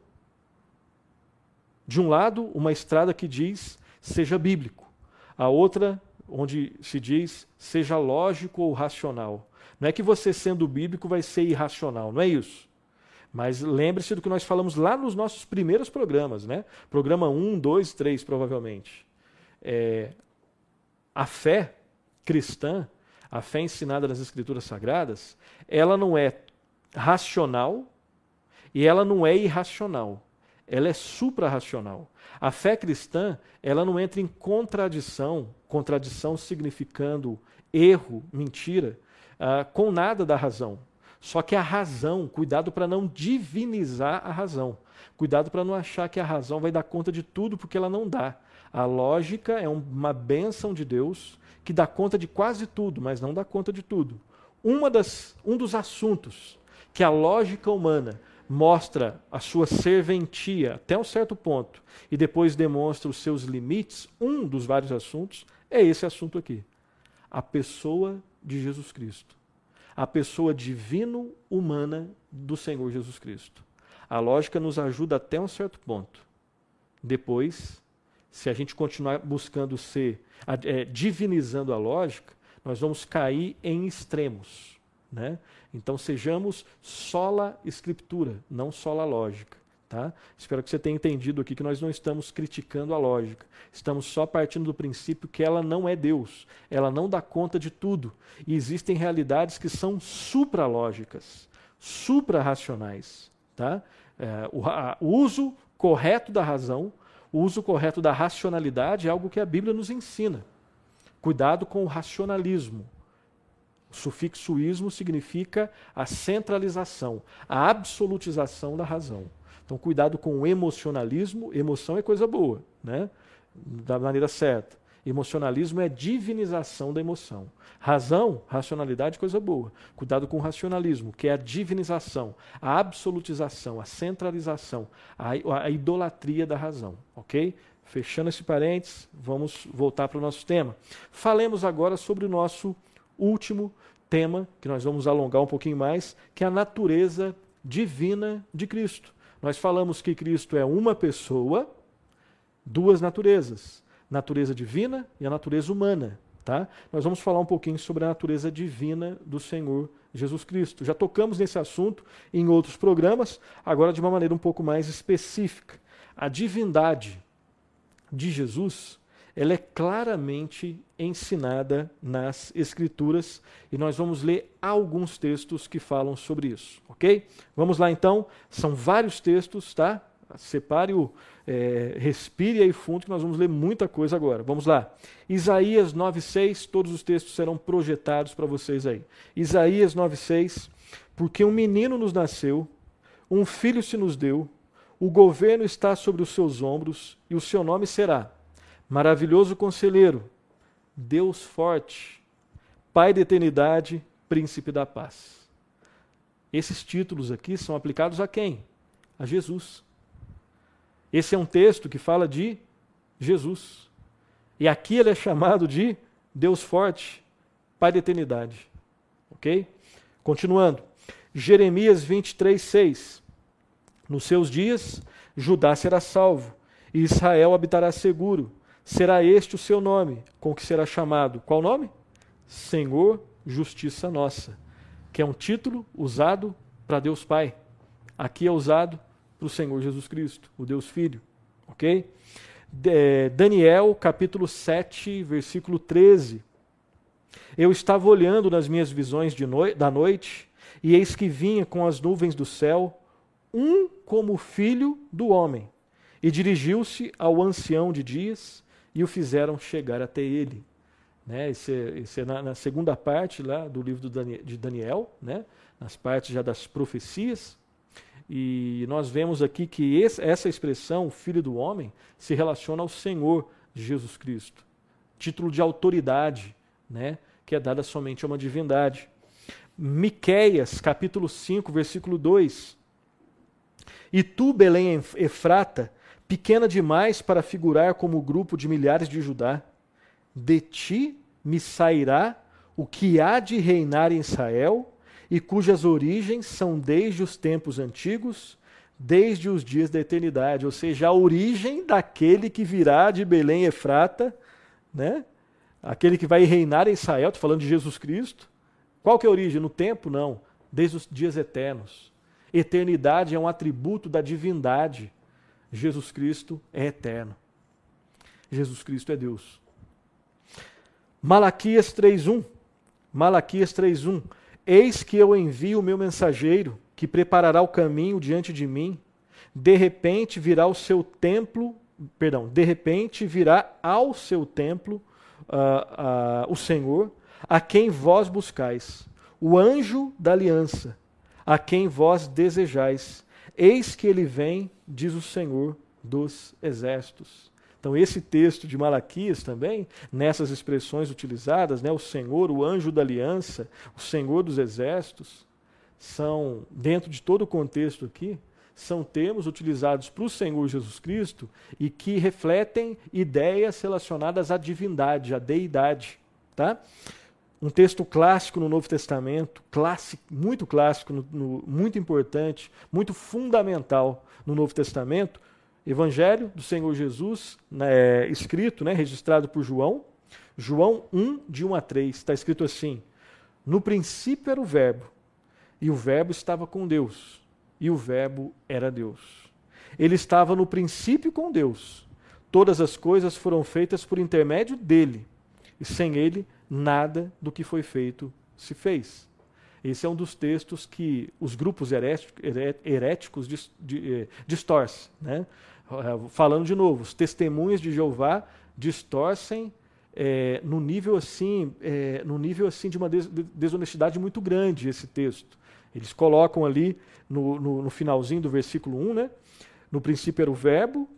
de um lado, uma estrada que diz seja bíblico, a outra, onde se diz seja lógico ou racional. Não é que você, sendo bíblico, vai ser irracional, não é isso. Mas lembre-se do que nós falamos lá nos nossos primeiros programas, né? Programa 1, 2, 3, provavelmente. É, a fé cristã, a fé ensinada nas Escrituras Sagradas, ela não é racional e ela não é irracional. Ela é suprarracional. A fé cristã, ela não entra em contradição, contradição significando erro, mentira, uh, com nada da razão. Só que a razão, cuidado para não divinizar a razão. Cuidado para não achar que a razão vai dar conta de tudo, porque ela não dá. A lógica é uma bênção de Deus que dá conta de quase tudo, mas não dá conta de tudo. Uma das, um dos assuntos que a lógica humana mostra a sua serventia até um certo ponto e depois demonstra os seus limites, um dos vários assuntos é esse assunto aqui. A pessoa de Jesus Cristo. A pessoa divino-humana do Senhor Jesus Cristo. A lógica nos ajuda até um certo ponto. Depois, se a gente continuar buscando ser, é, divinizando a lógica, nós vamos cair em extremos. Né? Então sejamos sola escritura, não sola lógica. Tá? Espero que você tenha entendido aqui que nós não estamos criticando a lógica. Estamos só partindo do princípio que ela não é Deus. Ela não dá conta de tudo. E existem realidades que são supralógicas, suprarracionais. Tá? É, o, o uso correto da razão O uso correto da racionalidade é algo que a Bíblia nos ensina. Cuidado com o racionalismo. O sufixo ismo significa a centralização, a absolutização da razão. Então, cuidado com o emocionalismo. Emoção é coisa boa, né? da maneira certa. Emocionalismo é divinização da emoção. Razão, racionalidade, coisa boa. Cuidado com o racionalismo, que é a divinização, a absolutização, a centralização, a, a idolatria da razão. Ok? Fechando esse parênteses, vamos voltar para o nosso tema. Falemos agora sobre o nosso último tema, que nós vamos alongar um pouquinho mais, que é a natureza divina de Cristo. Nós falamos que Cristo é uma pessoa, duas naturezas natureza divina e a natureza humana. Tá? Nós vamos falar um pouquinho sobre a natureza divina do Senhor Jesus Cristo. Já tocamos nesse assunto em outros programas, agora de uma maneira um pouco mais específica. A divindade de Jesus, ela é claramente ensinada nas Escrituras e nós vamos ler alguns textos que falam sobre isso, ok? Vamos lá então, são vários textos, tá? Separe o, é, respire aí fundo que nós vamos ler muita coisa agora. Vamos lá. Isaías 9:6, todos os textos serão projetados para vocês aí. Isaías 9:6, porque um menino nos nasceu, um filho se nos deu, o governo está sobre os seus ombros e o seu nome será Maravilhoso Conselheiro, Deus forte, Pai da eternidade, Príncipe da paz. Esses títulos aqui são aplicados a quem? A Jesus. Esse é um texto que fala de Jesus. E aqui ele é chamado de Deus forte, Pai da eternidade. Ok? Continuando. Jeremias 23, 6. Nos seus dias, Judá será salvo, e Israel habitará seguro. Será este o seu nome, com que será chamado. Qual nome? Senhor, Justiça Nossa. Que é um título usado para Deus Pai. Aqui é usado para o Senhor Jesus Cristo, o Deus Filho. Ok? De, Daniel, capítulo 7, versículo 13. Eu estava olhando nas minhas visões no... da noite, e eis que vinha com as nuvens do céu um como filho do homem, e dirigiu-se ao ancião de dias, e o fizeram chegar até ele. Né? Esse, é, esse é na, na, segunda parte lá do livro do de Daniel, né? nas partes já das profecias. E nós vemos aqui que esse, essa expressão, filho do homem, se relaciona ao Senhor Jesus Cristo. Título de autoridade, né, que é dada somente a uma divindade. Miqueias, capítulo 5, versículo 2. E tu, Belém Efrata, pequena demais para figurar como grupo de milhares de Judá, de ti me sairá o que há de reinar em Israel, e cujas origens são desde os tempos antigos, desde os dias da eternidade, ou seja, a origem daquele que virá de Belém Efrata, né? Aquele que vai reinar em Israel, estou falando de Jesus Cristo. Qual que é a origem? No tempo? Não. Desde os dias eternos. Eternidade é um atributo da divindade. Jesus Cristo é eterno. Jesus Cristo é Deus. Malaquias 3:1. Malaquias 3:1. Eis que eu envio o meu mensageiro, que preparará o caminho diante de mim. De repente virá o seu templo, perdão, de repente virá ao seu templo uh, uh, o Senhor, a quem vós buscais, o anjo da aliança, a quem vós desejais. Eis que ele vem, diz o Senhor dos exércitos. Então, esse texto de Malaquias também, nessas expressões utilizadas, né, o Senhor, o anjo da aliança, o Senhor dos exércitos, são, dentro de todo o contexto aqui, são termos utilizados para o Senhor Jesus Cristo e que refletem ideias relacionadas à divindade, à deidade. Tá? Um texto clássico no Novo Testamento, clássico, muito clássico, no, no, muito importante, muito fundamental no Novo Testamento, Evangelho do Senhor Jesus, né, escrito, né, registrado por João, João 1, de 1 a 3, está escrito assim: No princípio era o Verbo, e o Verbo estava com Deus, e o Verbo era Deus. Ele estava no princípio com Deus. Todas as coisas foram feitas por intermédio dele, e sem ele, nada do que foi feito se fez. Esse é um dos textos que os grupos heréticos eh, distorcem. Né? Eh, falando de novo, os testemunhas de Jeová distorcem é, no nível assim, é, no nível assim de uma desonestidade muito grande esse texto. Eles colocam ali no, no, no, finalzinho do versículo 1, né? No princípio era o verbo,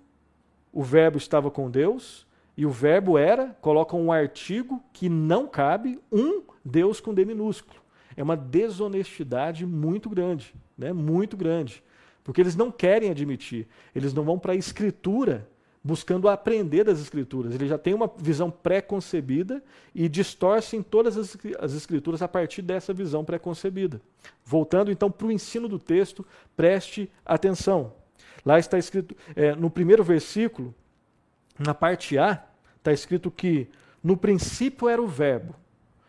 o verbo estava com Deus, e o verbo era, colocam um artigo que não cabe, um Deus com D minúsculo. É uma desonestidade muito grande, né? Muito grande. Porque eles não querem admitir. Eles não vão para a escritura buscando aprender das escrituras. Eles já têm uma visão pré-concebida e distorcem todas as, as escrituras a partir dessa visão pré-concebida. Voltando então para o ensino do texto, preste atenção. Lá está escrito, é, no primeiro versículo, na parte A, está escrito que no princípio era o verbo.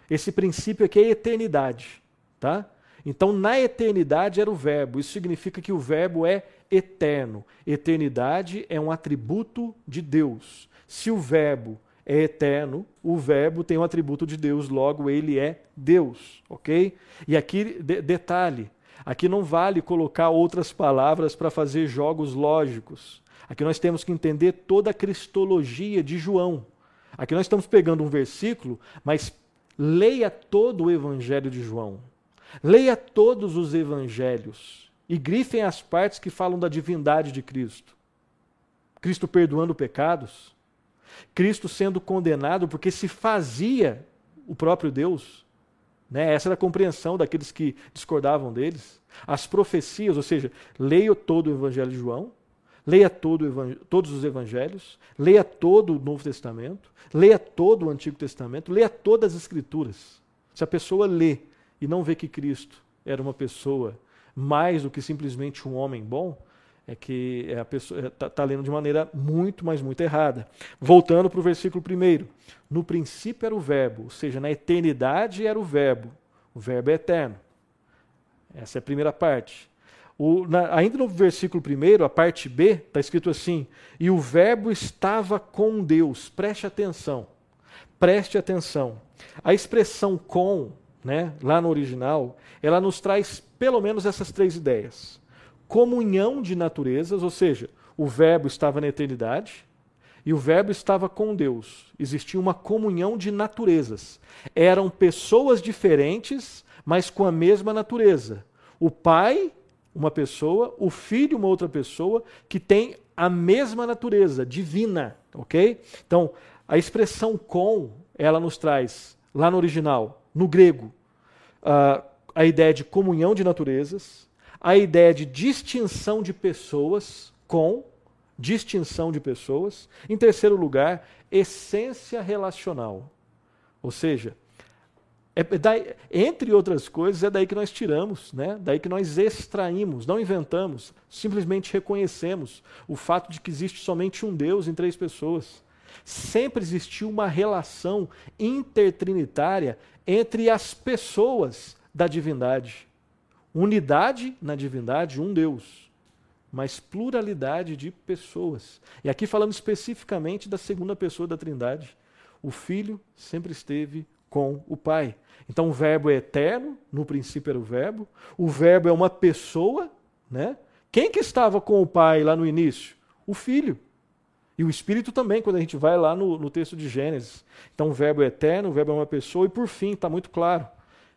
Esse princípio aqui é eternidade, tá? Então, na eternidade era o verbo. Isso significa que o verbo é eterno. Eternidade é um atributo de Deus. Se o verbo é eterno, o verbo tem um atributo de Deus, logo ele é Deus, ok? E aqui, de, detalhe, aqui não vale colocar outras palavras para fazer jogos lógicos. Aqui nós temos que entender toda a cristologia de João. Aqui nós estamos pegando um versículo, mas leia todo o evangelho de João. Leia todos os evangelhos e grifem as partes que falam da divindade de Cristo. Cristo perdoando pecados, Cristo sendo condenado porque se fazia o próprio Deus. Né? Essa era a compreensão daqueles que discordavam deles. As profecias, ou seja, leia todo o Evangelho de João, leia todo todos os Evangelhos, leia todo o Novo Testamento, leia todo o Antigo Testamento, leia todas as Escrituras. Se a pessoa lê e não vê que Cristo era uma pessoa mais do que simplesmente um homem bom, é que é a pessoa está tá lendo de maneira muito, mas muito errada. Voltando para o versículo primeiro. No princípio era o verbo, ou seja, na eternidade era o verbo. O verbo é eterno. Essa é a primeira parte. O, na, ainda no versículo primeiro, a parte B, está escrito assim: E o verbo estava com Deus. Preste atenção. Preste atenção. A expressão com né, lá no original, ela nos traz pelo menos essas três ideias. Comunhão de naturezas, ou seja, o Verbo estava na eternidade e o Verbo estava com Deus. Existia uma comunhão de naturezas. Eram pessoas diferentes, mas com a mesma natureza. O Pai, uma pessoa, o Filho, uma outra pessoa, que tem a mesma natureza, divina, ok? Então, a expressão com, ela nos traz, lá no original, no grego, uh, a ideia de comunhão de naturezas, a ideia de distinção de pessoas com distinção de pessoas. Em terceiro lugar, essência relacional. Ou seja, é daí, entre outras coisas, é daí que nós tiramos, né? daí que nós extraímos, não inventamos, simplesmente reconhecemos o fato de que existe somente um Deus em três pessoas. Sempre existiu uma relação intertrinitária entre as pessoas da divindade. Unidade na divindade, um Deus, mas pluralidade de pessoas. E aqui falando especificamente da segunda pessoa da Trindade. O Filho sempre esteve com o Pai. Então o Verbo é eterno, no princípio era o Verbo. O Verbo é uma pessoa, né? Quem que estava com o Pai lá no início? O Filho. E o Espírito também, quando a gente vai lá no, no texto de Gênesis. Então o verbo é eterno, o verbo é uma pessoa, e por fim, está muito claro.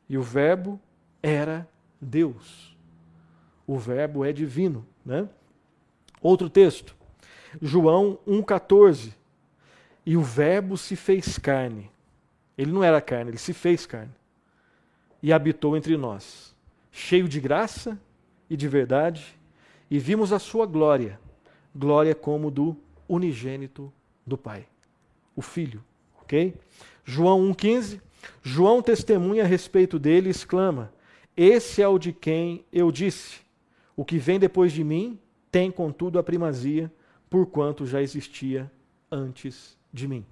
E o verbo era Deus. O verbo é divino. Né? Outro texto, João 1,14. E o verbo se fez carne. Ele não era carne, ele se fez carne. E habitou entre nós, cheio de graça e de verdade, e vimos a sua glória, glória como do unigênito do Pai, o Filho, ok? João 1,15, João testemunha a respeito dele e exclama: Esse é o de quem eu disse: O que vem depois de mim tem, contudo, a primazia, porquanto já existia antes de mim.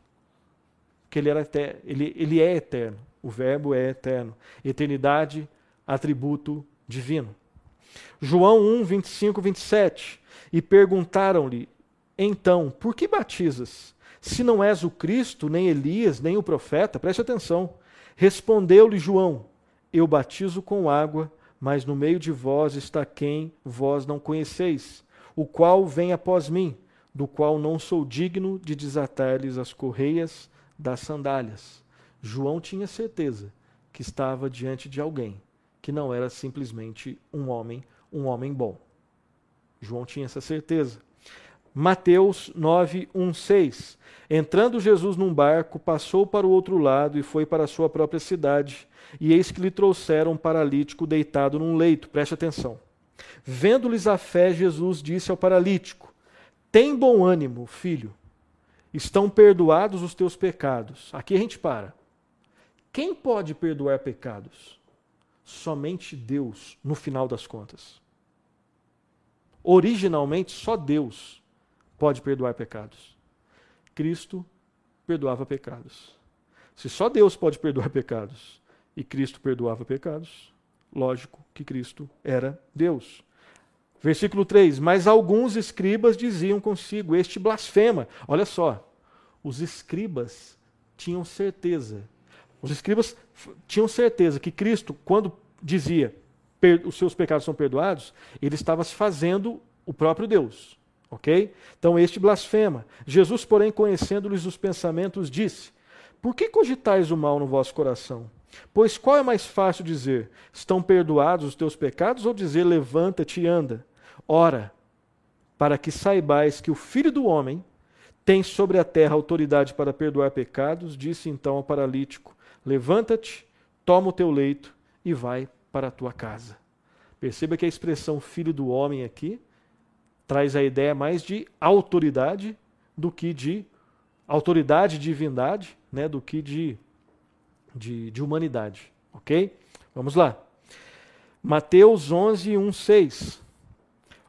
Porque ele, era até, ele, ele é eterno, o Verbo é eterno. Eternidade, atributo divino. João 1, 25, 27. E perguntaram-lhe: então, por que batizas? Se não és o Cristo, nem Elias, nem o profeta, preste atenção. Respondeu-lhe João: eu batizo com água, mas no meio de vós está quem vós não conheceis, o qual vem após mim, do qual não sou digno de desatar-lhes as correias das sandálias. João tinha certeza que estava diante de alguém que não era simplesmente um homem, um homem bom. João tinha essa certeza. Mateus 9, 1, 6. Entrando Jesus num barco, passou para o outro lado e foi para a sua própria cidade. E eis que lhe trouxeram um paralítico deitado num leito. Preste atenção. Vendo-lhes a fé, Jesus disse ao paralítico: Tem bom ânimo, filho. Estão perdoados os teus pecados. Aqui a gente para. Quem pode perdoar pecados? Somente Deus, no final das contas. Originalmente, só Deus pode perdoar pecados. Cristo perdoava pecados. Se só Deus pode perdoar pecados e Cristo perdoava pecados, lógico que Cristo era Deus. Versículo 3: Mas alguns escribas diziam consigo: Este blasfema. Olha só, os escribas tinham certeza os escribas tinham certeza que Cristo, quando dizia os seus pecados são perdoados, ele estava se fazendo o próprio Deus. Ok? Então este blasfema. Jesus, porém, conhecendo-lhes os pensamentos, disse: Por que cogitais o mal no vosso coração? Pois qual é mais fácil dizer: Estão perdoados os teus pecados, ou dizer: Levanta-te e anda? Ora, para que saibais que o Filho do Homem tem sobre a terra autoridade para perdoar pecados, disse então ao paralítico: Levanta-te, toma o teu leito e vai para a tua casa. Perceba que a expressão filho do homem aqui traz a ideia mais de autoridade do que de autoridade, divindade, né, do que de, de, de humanidade. Ok? Vamos lá. Mateus 11, 1, 6.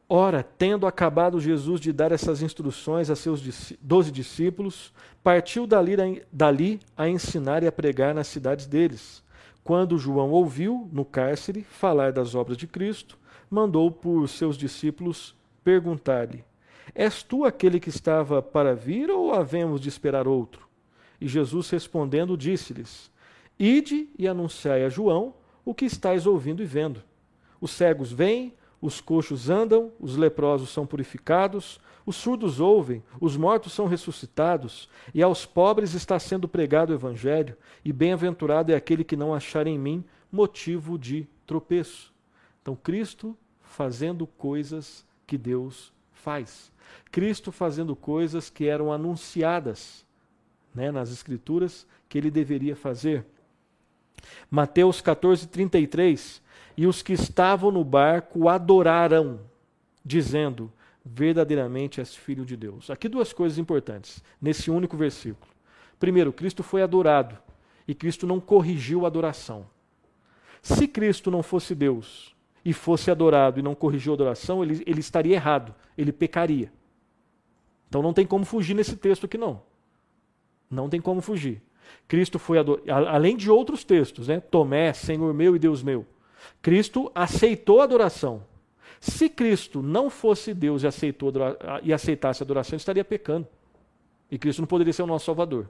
Ora, tendo acabado Jesus de dar essas instruções a seus doze discípulos, partiu dali, dali a ensinar e a pregar nas cidades deles. Quando João ouviu, no cárcere, falar das obras de Cristo, mandou por seus discípulos perguntar-lhe: És tu aquele que estava para vir ou havemos de esperar outro? E Jesus respondendo, disse-lhes: Ide e anunciai a João o que estáis ouvindo e vendo. Os cegos vêm, os coxos andam, os leprosos são purificados, os surdos ouvem, os mortos são ressuscitados, e aos pobres está sendo pregado o evangelho, e bem-aventurado é aquele que não achar em mim motivo de tropeço. Então, Cristo fazendo coisas que Deus faz. Cristo fazendo coisas que eram anunciadas né, nas Escrituras que ele deveria fazer. Mateus 14, 33 e os que estavam no barco adoraram, dizendo: Verdadeiramente és filho de Deus. Aqui duas coisas importantes nesse único versículo. Primeiro, Cristo foi adorado e Cristo não corrigiu a adoração. Se Cristo não fosse Deus e fosse adorado e não corrigiu a adoração, ele, ele estaria errado, ele pecaria. Então não tem como fugir nesse texto aqui, não. Não tem como fugir. Cristo foi adorado, além de outros textos, né? Tomé, Senhor meu e Deus meu. Cristo aceitou a adoração. Se Cristo não fosse Deus e, aceitou, e aceitasse a adoração, estaria pecando. E Cristo não poderia ser o nosso Salvador.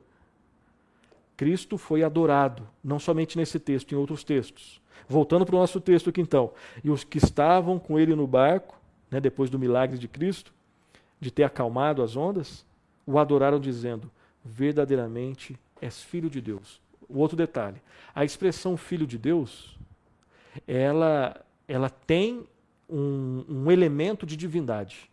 Cristo foi adorado, não somente nesse texto, em outros textos. Voltando para o nosso texto aqui então. E os que estavam com ele no barco, né, depois do milagre de Cristo, de ter acalmado as ondas, o adoraram dizendo: verdadeiramente és filho de Deus. O outro detalhe: a expressão filho de Deus ela, ela tem um, um elemento de divindade.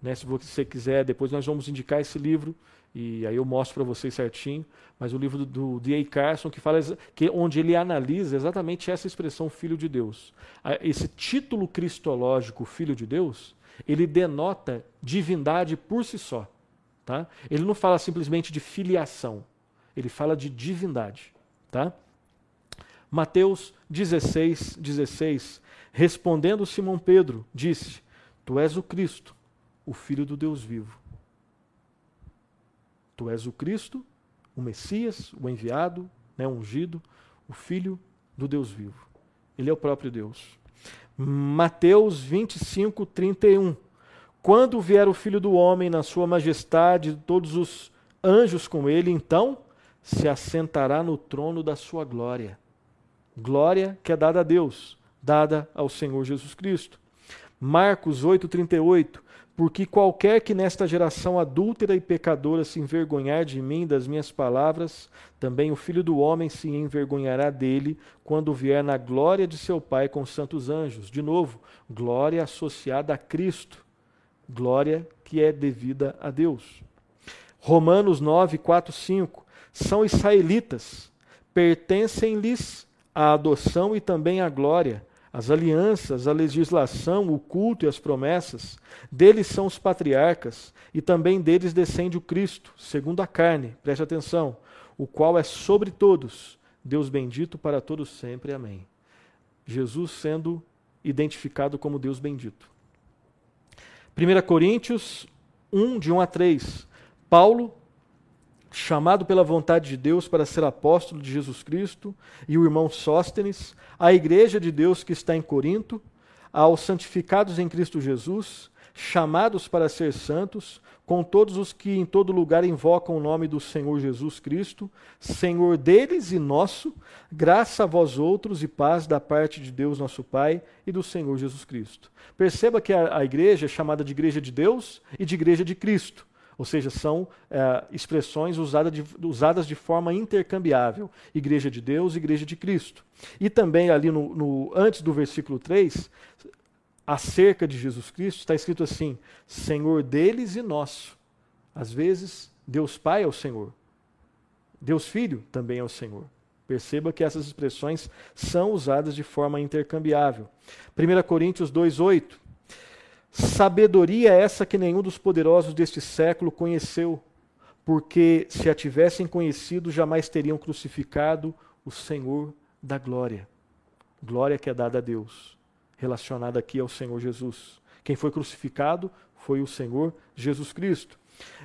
Né? Se você quiser, depois nós vamos indicar esse livro e aí eu mostro para vocês certinho. Mas o livro do D.A. Carson que fala que onde ele analisa exatamente essa expressão Filho de Deus, esse título cristológico Filho de Deus, ele denota divindade por si só, tá? Ele não fala simplesmente de filiação, ele fala de divindade, tá? Mateus 16, 16. Respondendo Simão Pedro, disse: Tu és o Cristo, o Filho do Deus vivo. Tu és o Cristo, o Messias, o enviado, né, ungido, o Filho do Deus vivo. Ele é o próprio Deus. Mateus 25, 31. Quando vier o Filho do Homem na sua majestade, todos os anjos com ele, então se assentará no trono da sua glória Glória que é dada a Deus, dada ao Senhor Jesus Cristo. Marcos 8,38 porque qualquer que nesta geração adúltera e pecadora se envergonhar de mim, das minhas palavras, também o filho do homem se envergonhará dele quando vier na glória de seu Pai com os santos anjos. De novo, glória associada a Cristo, glória que é devida a Deus. Romanos 9, 4, 5. São israelitas, pertencem-lhes a adoção e também a glória as alianças, a legislação, o culto e as promessas. Deles são os patriarcas, e também deles descende o Cristo, segundo a carne, preste atenção, o qual é sobre todos, Deus bendito para todos sempre. Amém. Jesus sendo identificado como Deus bendito. 1 Coríntios 1, de 1 a 3. Paulo, chamado pela vontade de Deus para ser apóstolo de Jesus Cristo, e o irmão Sóstenes, à igreja de Deus que está em Corinto, aos santificados em Cristo Jesus, chamados para ser santos, com todos os que em todo lugar invocam o nome do Senhor Jesus Cristo, Senhor deles e nosso, graça a vós outros e paz da parte de Deus nosso Pai e do Senhor Jesus Cristo. Perceba que a, a igreja é chamada de igreja de Deus e de igreja de Cristo. Ou seja, são é, expressões usada de, usadas de forma intercambiável. Igreja de Deus, Igreja de Cristo. E também ali no, no, antes do versículo 3, acerca de Jesus Cristo, está escrito assim: Senhor deles e nosso. Às vezes, Deus Pai é o Senhor. Deus Filho também é o Senhor. Perceba que essas expressões são usadas de forma intercambiável. 1 Coríntios 2,8 Sabedoria é essa que nenhum dos poderosos deste século conheceu, porque se a tivessem conhecido, jamais teriam crucificado o Senhor da glória. Glória que é dada a Deus, relacionada aqui ao Senhor Jesus. Quem foi crucificado foi o Senhor Jesus Cristo.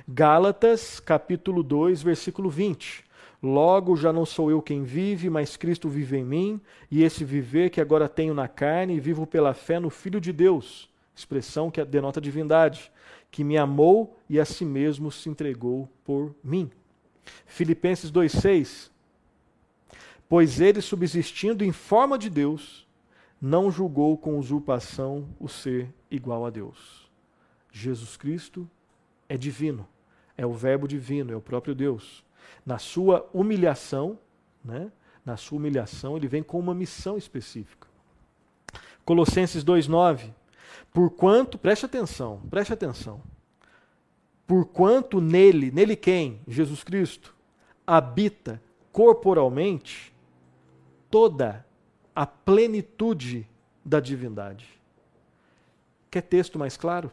Gálatas, capítulo 2, versículo 20. Logo já não sou eu quem vive, mas Cristo vive em mim, e esse viver que agora tenho na carne, vivo pela fé no Filho de Deus expressão que denota divindade, que me amou e a si mesmo se entregou por mim. Filipenses 2,6 Pois ele, subsistindo em forma de Deus, não julgou com usurpação o ser igual a Deus. Jesus Cristo é divino, é o Verbo divino, é o próprio Deus. Na sua humilhação, né, na sua humilhação, ele vem com uma missão específica. Colossenses 2,9 Porquanto, preste atenção, preste atenção. Porquanto nele, nele quem? Jesus Cristo, habita corporalmente toda a plenitude da divindade. Quer texto mais claro?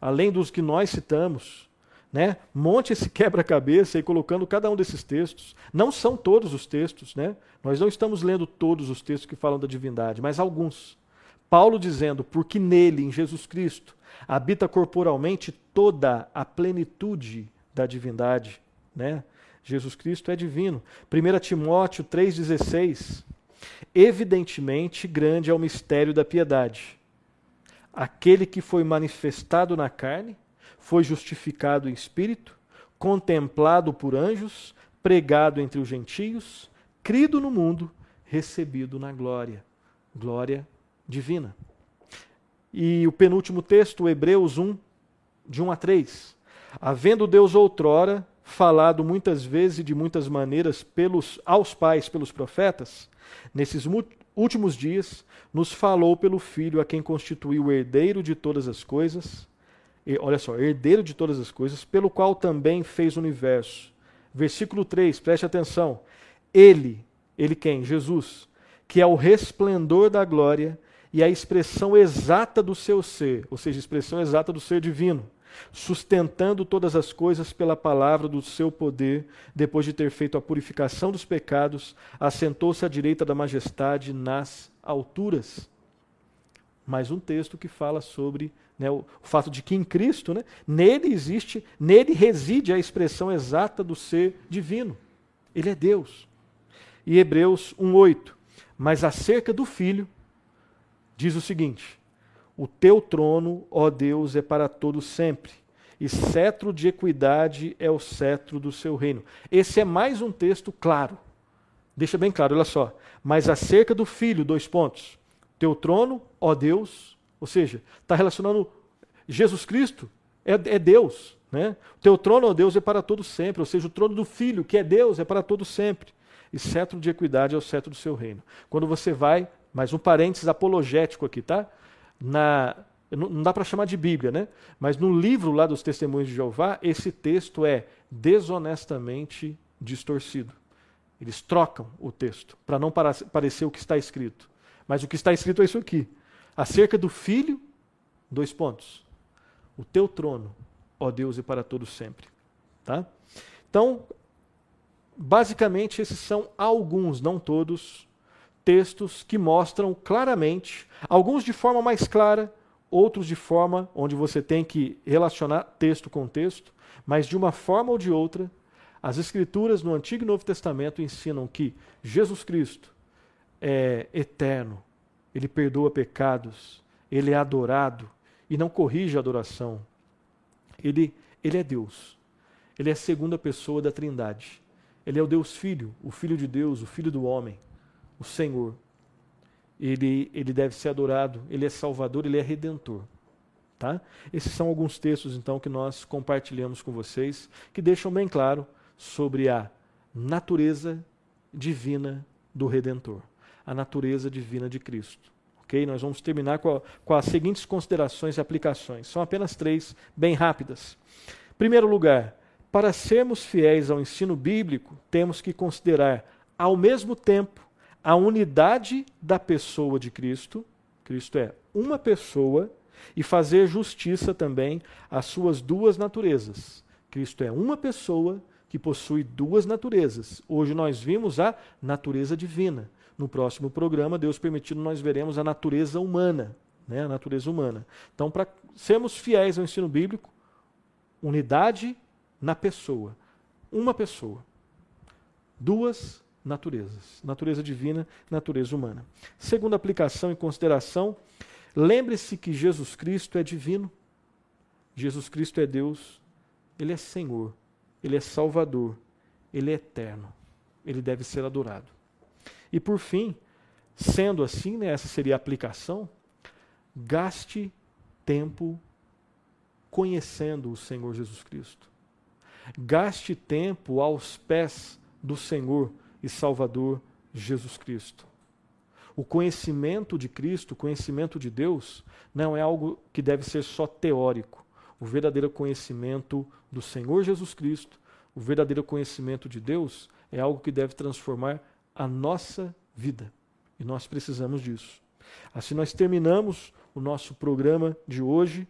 Além dos que nós citamos, né? Monte esse quebra-cabeça e colocando cada um desses textos. Não são todos os textos, né? Nós não estamos lendo todos os textos que falam da divindade, mas alguns. Paulo dizendo, porque nele, em Jesus Cristo, habita corporalmente toda a plenitude da divindade, né? Jesus Cristo é divino. 1 Timóteo 3,16. Evidentemente, grande é o mistério da piedade. Aquele que foi manifestado na carne, foi justificado em espírito, contemplado por anjos, pregado entre os gentios, crido no mundo, recebido na glória. Glória divina. E o penúltimo texto, Hebreus 1, de 1 a 3. Havendo Deus outrora falado muitas vezes e de muitas maneiras pelos, aos pais pelos profetas, nesses últimos dias nos falou pelo Filho, a quem constituiu o herdeiro de todas as coisas, e, olha só, herdeiro de todas as coisas, pelo qual também fez o universo. Versículo 3, preste atenção. Ele, ele quem? Jesus, que é o resplendor da glória e a expressão exata do seu ser, ou seja, a expressão exata do ser divino, sustentando todas as coisas pela palavra do seu poder, depois de ter feito a purificação dos pecados, assentou-se à direita da majestade nas alturas. Mais um texto que fala sobre né, o, fato de que em Cristo, né, nele existe, nele reside a expressão exata do ser divino. Ele é Deus. E Hebreus 1:8. Mas acerca do Filho, diz o seguinte: O teu trono, ó Deus, é para todo sempre, e cetro de equidade é o cetro do seu reino. Esse é mais um texto claro. deixa bem claro, olha só. Mas acerca do filho, dois pontos. Teu trono, ó Deus, ou seja, está relacionando Jesus Cristo, é, é Deus. Né? Teu trono, ó Deus, é para todo sempre, ou seja, o trono do filho, que é Deus, é para todo sempre. E cetro de equidade é o cetro do seu reino. Quando você vai, mais um parênteses apologético aqui, tá? Na, não dá para chamar de Bíblia, né? Mas no livro lá dos Testemunhos de Jeová, esse texto é desonestamente distorcido. Eles trocam o texto para não parecer o que está escrito. Mas o que está escrito é isso aqui. Acerca do filho, dois pontos. O teu trono, ó Deus, e para todos sempre. Tá? Então, basicamente, esses são alguns, não todos, textos que mostram claramente, alguns de forma mais clara, outros de forma onde você tem que relacionar texto com texto, mas de uma forma ou de outra, as Escrituras no Antigo e Novo Testamento ensinam que Jesus Cristo é eterno, ele perdoa pecados, ele é adorado e não corrige a adoração. Ele, ele é Deus, ele é a segunda pessoa da Trindade. Ele é o Deus Filho, o Filho de Deus, o Filho do homem, o Senhor. Ele, ele deve ser adorado, ele é Salvador, ele é Redentor. Tá? Esses são alguns textos, então, que nós compartilhamos com vocês, que deixam bem claro sobre a natureza divina do Redentor, a natureza divina de Cristo. Ok? Nós vamos terminar com, a, com as seguintes considerações e aplicações. São apenas três, bem rápidas. Primeiro lugar, para sermos fiéis ao ensino bíblico, temos que considerar, ao mesmo tempo, a unidade da pessoa de Cristo. Cristo é uma pessoa e fazer justiça também às suas duas naturezas. Cristo é uma pessoa que possui duas naturezas. Hoje nós vimos a natureza divina. No próximo programa, Deus permitindo, nós veremos a natureza humana. Né? A natureza humana. Então, para sermos fiéis ao ensino bíblico, unidade na pessoa. Uma pessoa. Duas naturezas. Natureza divina, natureza humana. Segunda aplicação e consideração, lembre-se que Jesus Cristo é divino. Jesus Cristo é Deus. Ele é Senhor. Ele é Salvador, Ele é eterno, Ele deve ser adorado. E por fim, sendo assim, né, essa seria a aplicação, gaste tempo conhecendo o Senhor Jesus Cristo. Gaste tempo aos pés do Senhor e Salvador Jesus Cristo. O conhecimento de Cristo, o conhecimento de Deus, não é algo que deve ser só teórico. O verdadeiro conhecimento do Senhor Jesus Cristo, o verdadeiro conhecimento de Deus, é algo que deve transformar a nossa vida. E nós precisamos disso. Assim, nós terminamos o nosso programa de hoje.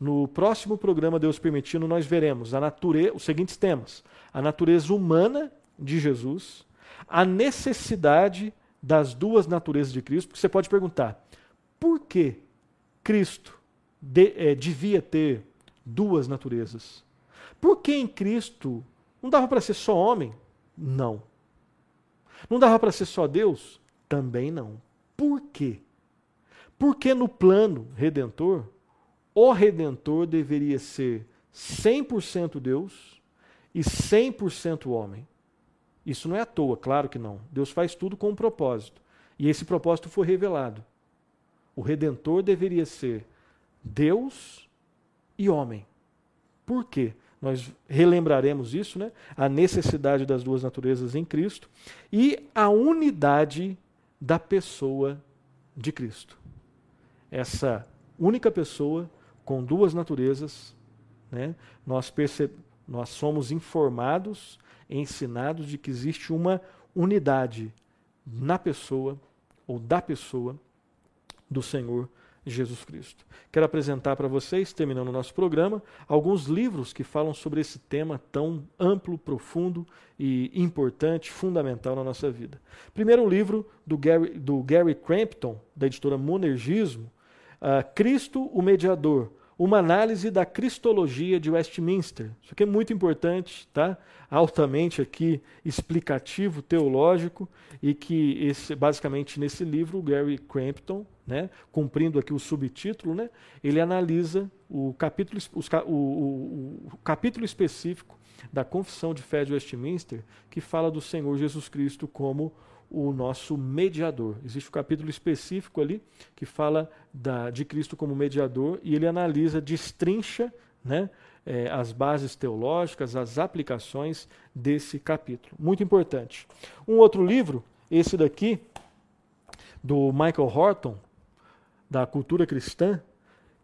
No próximo programa, Deus permitindo, nós veremos a natureza, os seguintes temas: a natureza humana de Jesus, a necessidade das duas naturezas de Cristo. Porque você pode perguntar: por que Cristo de, é, devia ter duas naturezas. Por que em Cristo não dava para ser só homem? Não. Não dava para ser só Deus? Também não. Por quê? Porque no plano redentor, o redentor deveria ser 100% Deus e 100% homem. Isso não é à toa, claro que não. Deus faz tudo com um propósito. E esse propósito foi revelado. O redentor deveria ser Deus e homem. Por quê? Nós relembraremos isso, né? A necessidade das duas naturezas em Cristo e a unidade da pessoa de Cristo. Essa única pessoa com duas naturezas, né? Nós nós somos informados, ensinados de que existe uma unidade na pessoa ou da pessoa do Senhor Jesus Cristo. Quero apresentar para vocês, terminando o nosso programa, alguns livros que falam sobre esse tema tão amplo, profundo e importante, fundamental na nossa vida. Primeiro, livro do Gary, do Gary Crampton, da editora Monergismo, uh, Cristo, o Mediador, uma análise da cristologia de Westminster. Isso aqui é muito importante, tá? altamente aqui explicativo, teológico, e que esse, basicamente nesse livro o Gary Crampton né, cumprindo aqui o subtítulo, né, ele analisa o capítulo, os, o, o, o capítulo específico da Confissão de Fé de Westminster, que fala do Senhor Jesus Cristo como o nosso mediador. Existe um capítulo específico ali que fala da, de Cristo como mediador e ele analisa, destrincha né, é, as bases teológicas, as aplicações desse capítulo. Muito importante. Um outro livro, esse daqui, do Michael Horton, da cultura cristã,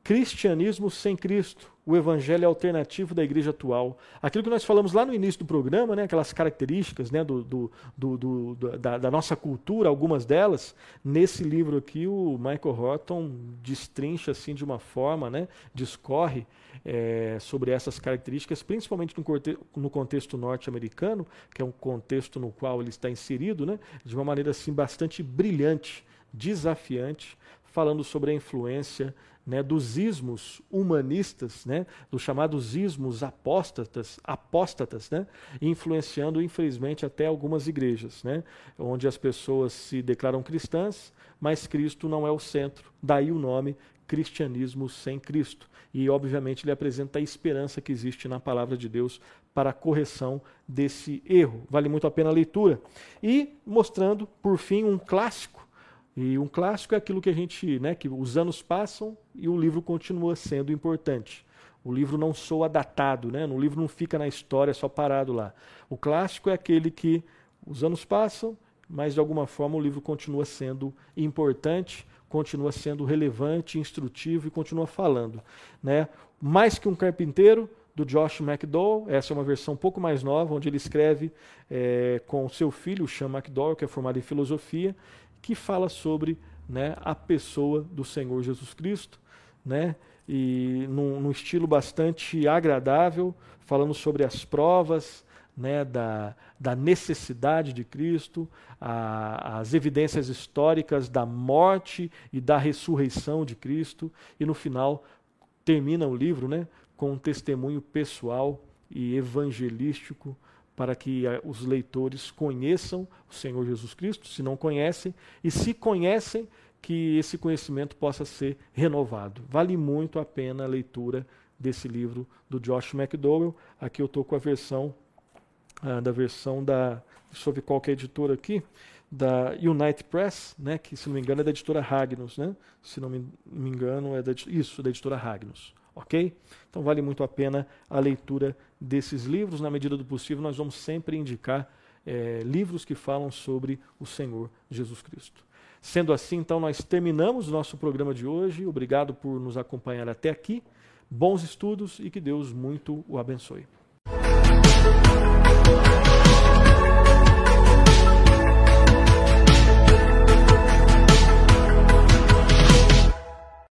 Cristianismo sem Cristo, o evangelho alternativo da igreja atual. Aquilo que nós falamos lá no início do programa, né, aquelas características né, do, do, do, do da, da, nossa cultura, algumas delas, nesse livro aqui o Michael Horton destrincha assim de uma forma, né, discorre é, sobre essas características, principalmente no, no contexto norte-americano, que é um contexto no qual ele está inserido, né, de uma maneira assim bastante brilhante, desafiante, falando sobre a influência né, dos ismos humanistas, né, dos chamados ismos apóstatas, apóstatas, né, influenciando infelizmente até algumas igrejas, né, onde as pessoas se declaram cristãs, mas Cristo não é o centro. Daí o nome cristianismo sem Cristo. E obviamente ele apresenta a esperança que existe na palavra de Deus para a correção desse erro. Vale muito a pena a leitura. E mostrando, por fim, um clássico e um clássico é aquilo que a gente, né, que os anos passam e o livro continua sendo importante. O livro não soa datado, né? O livro não fica na história só parado lá. O clássico é aquele que os anos passam, mas de alguma forma o livro continua sendo importante, continua sendo relevante, instrutivo e continua falando, né? Mais que um carpinteiro, do Josh McDowell. Essa é uma versão um pouco mais nova, onde ele escreve é, com seu filho, Sean McDowell, que é formado em filosofia, que fala sobre né, a pessoa do Senhor Jesus Cristo, né, e num, num estilo bastante agradável, falando sobre as provas, né, da, da, necessidade de Cristo, a, as evidências históricas da morte e da ressurreição de Cristo, e no final termina o livro né, com um testemunho pessoal e evangelístico para que eh, os leitores conheçam o Senhor Jesus Cristo, se não conhecem, e se conhecem, que esse conhecimento possa ser renovado. Vale muito a pena a leitura desse livro do Josh McDowell. Aqui eu estou com a versão ah, da versão da. Deixa eu ver qual é editora aqui. Da United Press, né, que se não me engano é da editora Ragnos, né? Se não me, me engano é da, isso, da editora Ragnos. Ok? Então vale muito a pena a leitura desses livros. Na medida do possível, nós vamos sempre indicar é, livros que falam sobre o Senhor Jesus Cristo. Sendo assim, então, nós terminamos o nosso programa de hoje. Obrigado por nos acompanhar até aqui. Bons estudos e que Deus muito o abençoe.